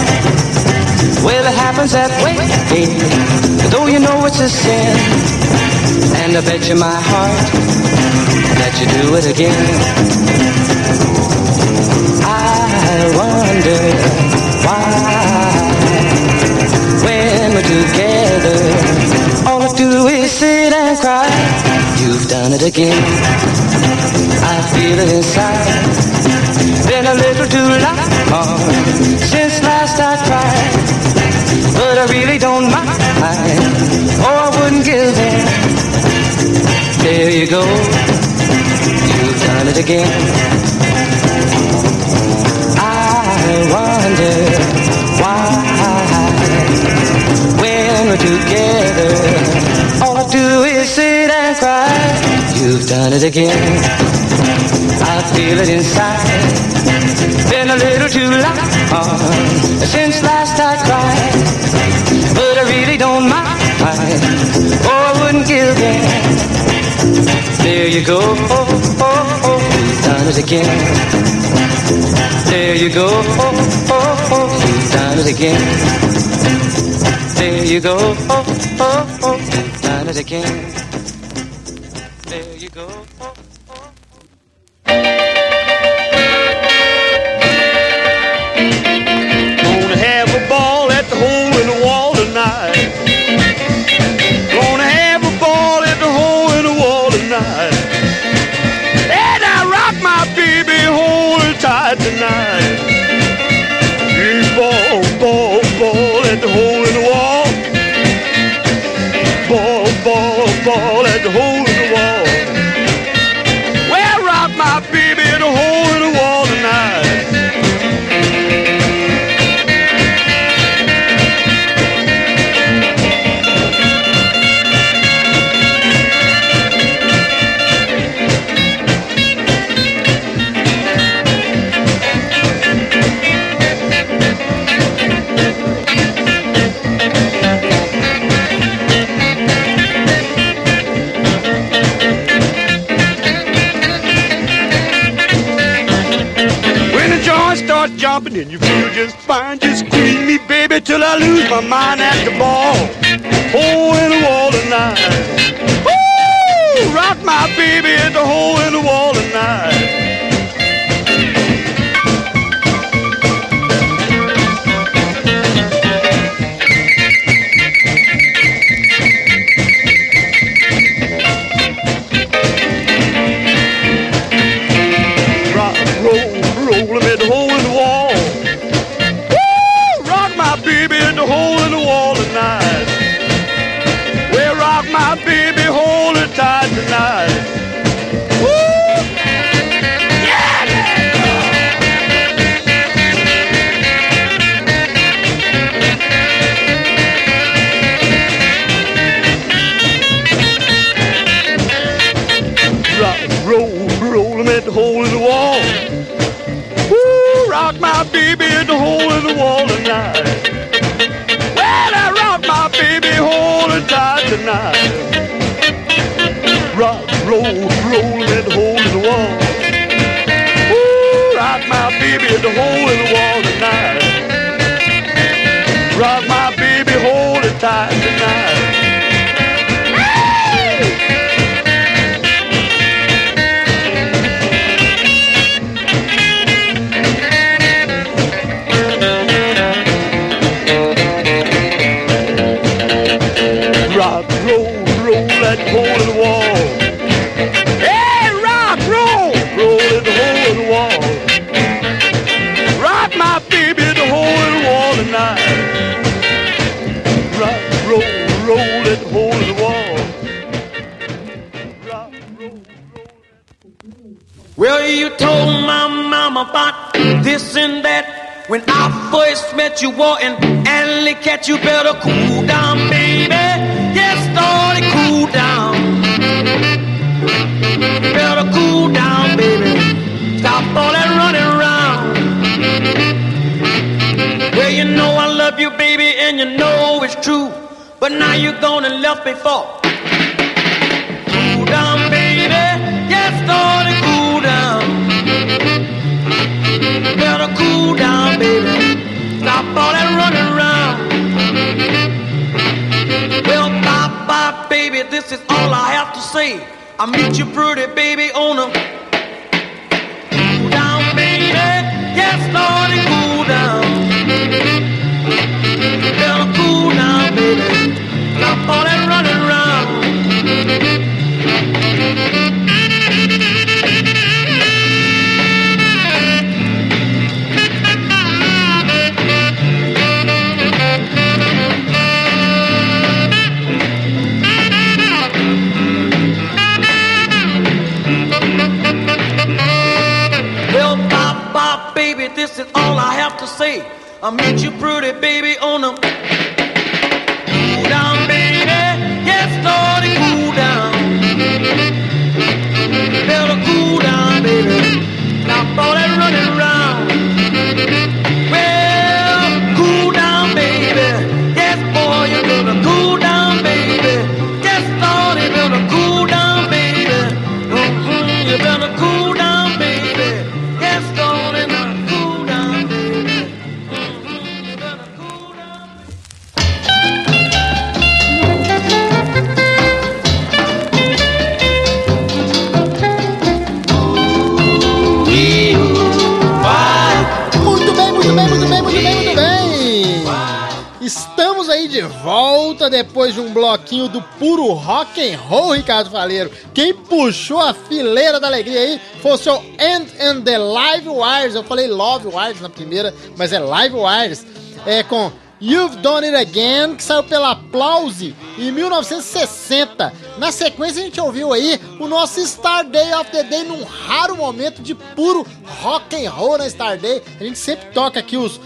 Well, it happens that way. Though you know it's a sin. And I bet you my heart that you do it again. I wonder why when we're together, done it again. I feel it inside. Been a little too long since last I tried, but I really don't mind. Oh, I wouldn't give in. There you go. You've done it again. I wonder why when we're together, all I do You've done it again. I feel it inside. Been a little too long uh, since last I cried, but I really don't mind. Oh, I wouldn't give in. There you go. Oh, oh, oh. You've done it again. There you go. Oh, oh, oh. You've done it again. There you go. Oh, oh, oh. You've done it again. Well, you told my mama about this and that. When I first met you, wore an alley cat, you better cool down, baby. Yes, Lord, cool down. Better cool down, baby. Stop all that running around. Well, you know I love you, baby, and you know it's true. But now you're gonna left me for. Cool down, baby. Stop all that running around. Well, bye bye, baby, this is all I have to say. I meet you, pretty baby, on a down, baby. Yes, Lord. This is all I have to say. I met you pretty baby on the volta depois de um bloquinho do puro rock and roll, Ricardo Faleiro. Quem puxou a fileira da alegria aí foi o seu End and the Live Wires. Eu falei Love Wires na primeira, mas é Live Wires. É com You've Done It Again, que saiu pela Applause em 1960. Na sequência, a gente ouviu aí o nosso Star Day of the Day num raro momento de puro rock and roll na Star Day. A gente sempre toca aqui os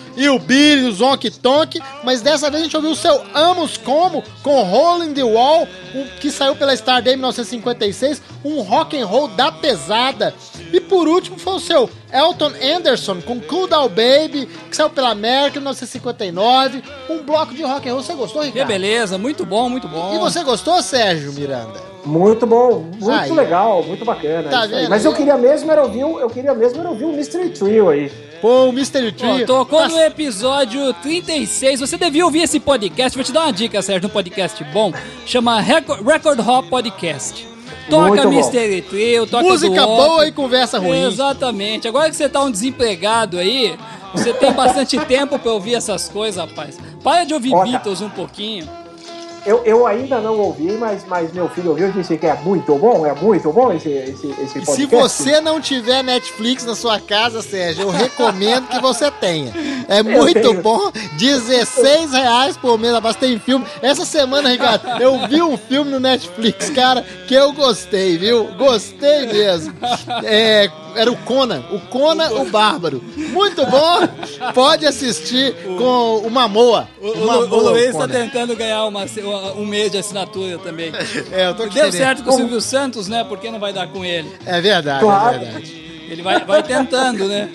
Billy, os Onk Tonk, mas dessa vez a gente ouviu o seu Amos Como com Rolling the Wall, que saiu pela Star Day em 1956, um rock and roll da pesada. E por último foi o seu Elton Anderson com Cool Down Baby, que saiu pela América em 1959, um bloco de rock and roll. Você gostou, Que Ricardo? beleza, muito bom, muito bom. E você gostou, Sérgio Miranda? Muito bom, muito Aí. legal, muito bacana. Tá vendo? Mas eu queria mesmo era ouvir, o- eu queria mesmo era ouvir o Mystery Trio aí. Pô, o Mystery Ó, Tree. tocou tá- no episódio 36. Você devia ouvir esse podcast. Vou te dar uma dica, Sérgio, um podcast bom. Chama Record, Record Hop Podcast. Toca Muito. Mystery Trio, toca Música do boa e conversa ruim. Exatamente. Agora que você tá um desempregado aí, você tem bastante (laughs) tempo pra ouvir essas coisas, rapaz. Para de ouvir Olha. Beatles um pouquinho. Eu, eu ainda não ouvi, mas, mas meu filho ouviu e disse que é muito bom, é muito bom esse, esse, esse podcast. Se você não tiver Netflix na sua casa, Sérgio, eu recomendo que você tenha. É muito tenho. bom. 16 reais por mês, rapaz, tem filme. Essa semana, Ricardo, eu vi um filme no Netflix, cara, que eu gostei, viu? Gostei mesmo. É, era o Conan, o Conan o Bárbaro. Muito bom. Pode assistir com o Mamoa. O, o, Mamoa, o Luiz tá Conan. tentando ganhar uma, um mês de assinatura também. (laughs) É, eu tô Deu querendo. certo com o Silvio Santos, né? Por que não vai dar com ele? É verdade, Claro. é verdade. Ele vai, vai tentando, né?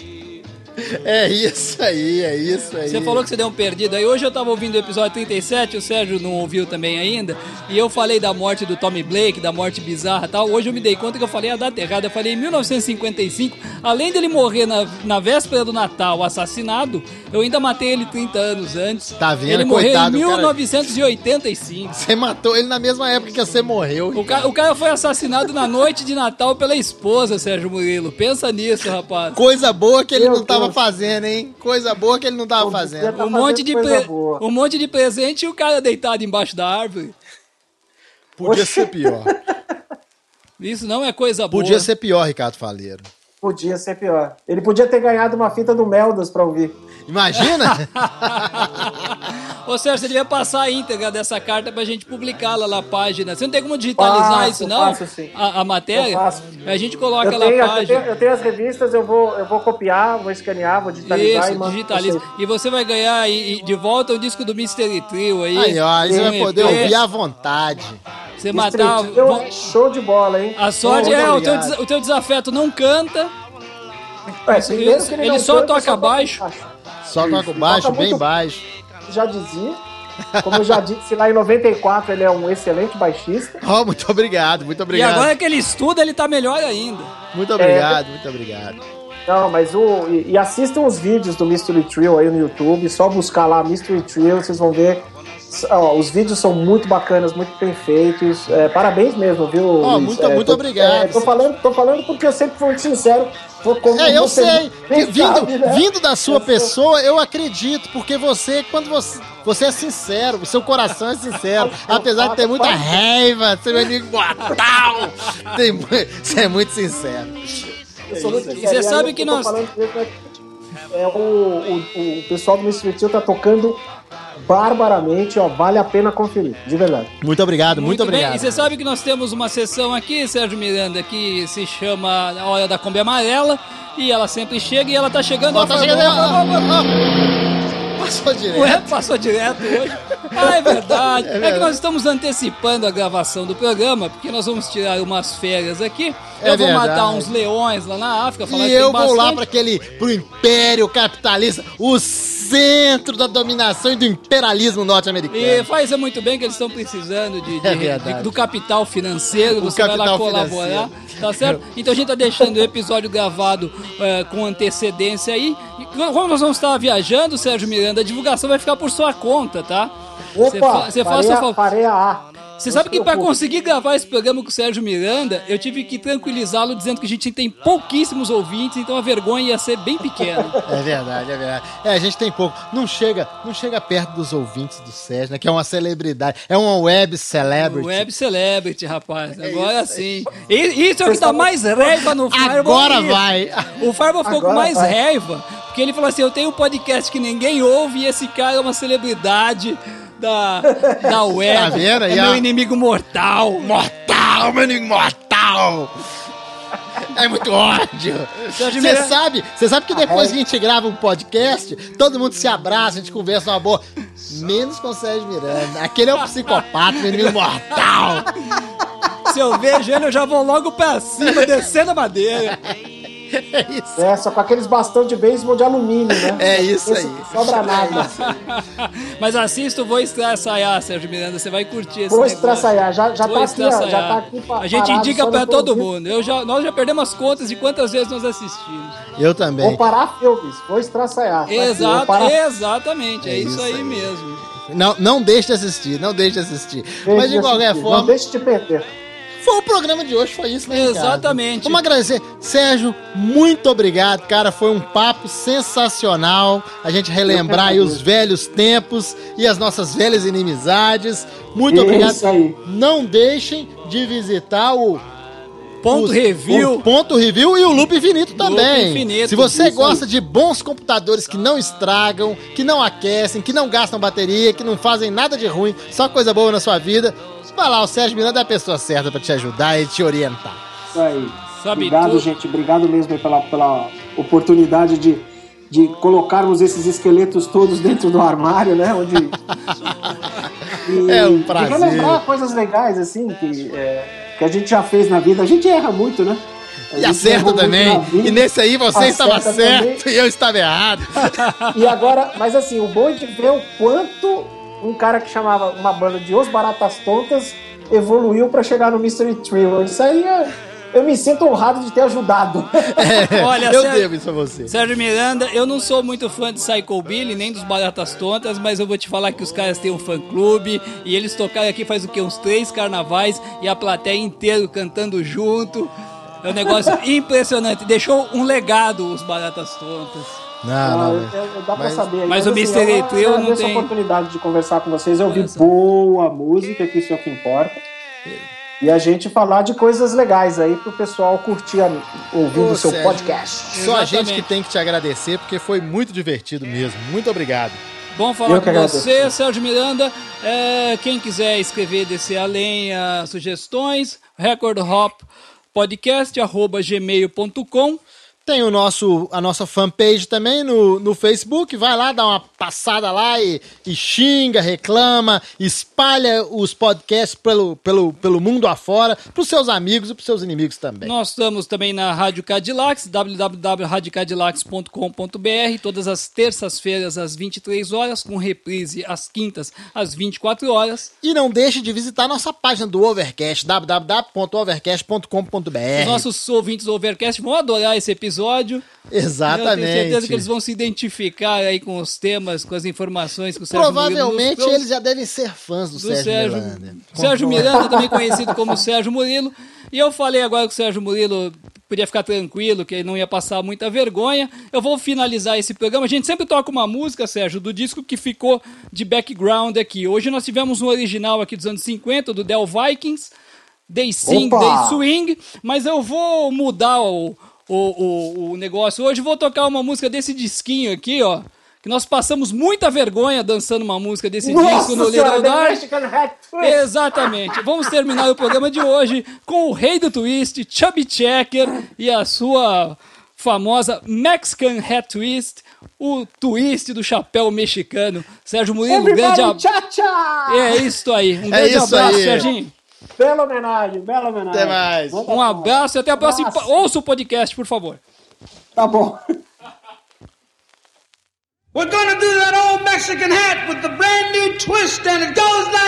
(laughs) É isso aí, é isso aí. Você falou que você deu um perdido aí. Hoje eu tava ouvindo o episódio 37, o Sérgio não ouviu também ainda. E eu falei da morte do Tommy Blake, da morte bizarra e tal. Hoje eu me dei conta que eu falei a data errada. Eu falei em 1955. Além dele morrer na, na véspera do Natal assassinado, eu ainda matei ele 30 anos antes. Tá vendo? Ele morreu Coitado, em o cara- 1985. Você matou ele na mesma época que você morreu. O cara, o cara foi assassinado na noite de Natal pela esposa, Sérgio Murilo. Pensa nisso, rapaz. Coisa boa que ele Meu não tava Deus. fazendo, hein? Coisa boa que ele não tava fazendo. tá Um monte, de pre- um monte de presente e o cara deitado embaixo da árvore. Podia ser pior. (laughs) Isso não é coisa boa. Podia ser pior, Ricardo Faleiro. Podia ser pior. Ele podia ter ganhado uma fita do Meldas pra ouvir. Imagina? (laughs) Ô Sérgio, você devia passar a íntegra dessa carta pra gente publicá-la na página. Você não tem como digitalizar Faço, isso, não? faço sim. A, a matéria? Eu faço. A gente coloca Eu lá tenho, a eu, tenho, página. eu tenho as revistas, eu vou, eu vou copiar, vou escanear, vou digitalizar e Isso, mando pra digitaliza. E você vai ganhar aí- e de volta o disco do Mystery Trio aí. Aí, ó, aí você vai poder EP. ouvir à vontade. Você Mystery matar. Trio é show de bola, hein? A sorte é, o teu, o teu desafeto não canta. É, ele não só canta, toca baixo. Só toca baixo, Toca bem muito- baixo. Já dizia. Como eu já disse lá em 94, ele é um excelente baixista. Ó, muito obrigado, muito E obrigado. agora que ele estuda, ele tá melhor ainda. Muito obrigado, muito obrigado. Não, mas o. E, e assistam os vídeos do Mystery Trio aí no YouTube. Só buscar lá Mystery Trio, vocês vão ver ó, os vídeos são muito bacanas, muito bem feitos. É, parabéns mesmo, viu? Luiz? muito- É, muito tô- obrigado. é, tô, falando, tô falando porque eu sempre fui muito sincero. Como É, eu sei. vindo, sabe, né? vindo da sua Eu (laughs) sou- pessoa, eu acredito, porque você, quando você. Você é sincero, o seu coração é sincero. (laughs) Apesar de ter muita raiva, ser meu amigo mortal. Tem Você é muito sincero. Eu sou muito E você sabe que nós- falando mesmo, é- É, o, o, o pessoal do Mr. Tio tá tocando barbaramente, ó. Vale a pena conferir, de verdade. Muito obrigado, muito, bem. obrigado. E você sabe que nós temos uma sessão aqui, Sérgio Miranda, que se chama A Hora da Kombi Amarela. E ela sempre chega e ela tá chegando. Ó, ó, tá ó, chegando ó, ó, ó, ó, ó. Passou direto. Ué, passou direto hoje. (laughs) Ah, é verdade. É, que verdade. nós estamos antecipando a gravação do programa, porque nós vamos tirar umas férias aqui. É eu vou verdade. matar uns leões lá na África. falar E que tem eu vou lá para aquele, pro império capitalista, o centro da dominação e do imperialismo norte-americano. E faz muito bem que eles estão precisando de, de- É de- do capital financeiro, O você vai lá capital colaborar, tá certo? (laughs) Então a gente tá deixando o episódio gravado eh, com antecedência aí. E como nós vamos estar viajando, Sérgio Miranda, a divulgação vai ficar por sua conta, tá? Você fa- Opa, você faz farei, seu a, Você sabe que para conseguir gravar esse programa com o Sérgio Miranda, eu tive que tranquilizá-lo dizendo que a gente tem pouquíssimos ouvintes, então a vergonha ia ser bem pequena. (laughs) É verdade, é verdade. É, a gente tem pouco. Não chega, não chega perto dos ouvintes do Sérgio, né? Que é uma celebridade. É uma web celebrity. Web Celebrity, rapaz. Agora sim. E- Isso é o que dá mais raiva no Fireball. Agora isso. vai. O Fireball ficou com mais vai. raiva, porque ele falou assim: eu tenho um podcast que ninguém ouve e esse cara é uma celebridade da, da web. Tá aí, É meu ó? inimigo mortal. Mortal, meu inimigo mortal! É muito ódio. Você sabe, você sabe que depois que a gente grava um podcast, todo mundo se abraça, a gente conversa numa boa. Menos com o Sérgio Miranda. Aquele é o psicopata, meu inimigo mortal. Se eu vejo ele, eu já vou logo pra cima, descendo a madeira. É isso. É, só com aqueles bastão de beisebol de alumínio, né? É isso Esse aí. não Sobra nada. (laughs) Mas assista o Vou Estraçaiar, Sérgio Miranda. Você vai curtir esse Vou estraçaiar. Já, já Vou tá aqui, ó. Já tá aqui pa- A gente parado, indica pra não todo ouvindo. mundo. Eu já, nós já perdemos as contas de quantas vezes nós assistimos. Eu também. Vou parar filmes. Vou estraçaiar. Tá Exato, parar- exatamente. É, É isso, isso aí, aí. mesmo. Não, não deixe de assistir, não deixe de assistir. Deixa Mas de qualquer assistir. Não forma, deixe de perder. Foi o programa de hoje, foi isso, né? Ricardo? Exatamente. Vamos agradecer. Sérgio, muito obrigado, cara. Foi um papo sensacional. A gente relembrar aí os velhos tempos e as nossas velhas inimizades. Muito Isso obrigado. aí. Não deixem de visitar o Ponto os- review. O ponto review e o loop infinito também. Infinito, Se você isso gosta de bons computadores que não estragam, que não aquecem, que não gastam bateria, que não fazem nada de ruim, só coisa boa na sua vida, vai lá, o Sérgio Miranda é a pessoa certa pra te ajudar e te orientar. Isso aí. Sabe Obrigado, tudo. gente. Obrigado mesmo pela, pela oportunidade de, de colocarmos esses esqueletos todos dentro do armário, né? Onde. (laughs) E É um prazer. relembrar coisas legais, assim, que, é, que a gente já fez na vida. A gente erra muito, né? A E acerta também. E nesse aí você estava Acerta certo também. e eu estava errado. (laughs) E agora, mas assim, o bom é de ver o quanto um cara que chamava uma banda de Os Baratas Tontas evoluiu pra chegar no Mystery Thriller. Isso aí é, eu me sinto honrado de ter ajudado. (laughs) Olha, eu Sérgio- devo isso a você. Sérgio Miranda, eu não sou muito fã de Psycho Billy, nem dos Baratas Tontas, mas eu vou te falar que os caras têm um fã-clube e eles tocaram aqui faz o quê? Uns três carnavais e a plateia inteira cantando junto. É um negócio (laughs) impressionante. Deixou um legado os Baratas Tontas. Não, não. eu- eu- dá pra mas- saber. mas o assim, Mystery eu Trio não agradeço tem- a oportunidade de conversar com vocês, ouvir Essa. boa música, que isso é o que importa. E a gente falar de coisas legais aí pro pessoal curtir a, ouvindo o seu Sérgio, podcast. Só a Exatamente. gente que tem que te agradecer, porque foi muito divertido mesmo. Muito obrigado. Bom Eu falar com agradeço. você, Sérgio Miranda. É, quem quiser escrever, descer além, ah, sugestões, recordhoppodcast.gmail.com Tem o nosso, a nossa fanpage também no, no Facebook. Vai lá, dá uma passada lá e, e xinga, reclama, espalha os podcasts pelo, pelo, pelo mundo afora, pros seus amigos e pros seus inimigos também. Nós estamos também na Rádio Cadillacs, www.radiocadillacs.com.br, todas as terças-feiras às 23 horas, com reprise às quintas às 24 horas. E não deixe de visitar nossa página do Overcast, www.overcast.com.br. Os nossos ouvintes do Overcast vão adorar esse episódio episódio. Exatamente. Eu tenho certeza que eles vão se identificar aí com os temas, com as informações que o Sérgio Murilo Provavelmente trouxe. eles já devem ser fãs do, do Sérgio, Sérgio, Miranda. Sérgio Miranda, também conhecido como Sérgio Murilo. E eu falei agora que o Sérgio Murilo podia ficar tranquilo, que ele não ia passar muita vergonha. Eu vou finalizar esse programa. A gente sempre toca uma música, Sérgio, do disco que ficou de background aqui. Hoje nós tivemos um original aqui dos anos 50, do Del Vikings. They Sing, Opa! They Swing. Mas eu vou mudar o, o, o, o negócio. Hoje vou tocar uma música desse disquinho aqui, ó. Que nós passamos muita vergonha dançando uma música desse disco no Little Dark. Exatamente. Vamos terminar o programa de hoje com o rei do twist, Chubby Checker, e a sua famosa Mexican Hat Twist, o twist do chapéu mexicano. Sérgio Murilo, um grande abraço. É isso aí. Um É grande isso abraço, aí. Serginho. Bela homenagem, bela homenagem. Até mais. Um abraço e até a próxima. Abraço. Ouça o podcast, por favor. Tá bom. We're gonna do that old Mexican hat with the brand new twist, and it goes like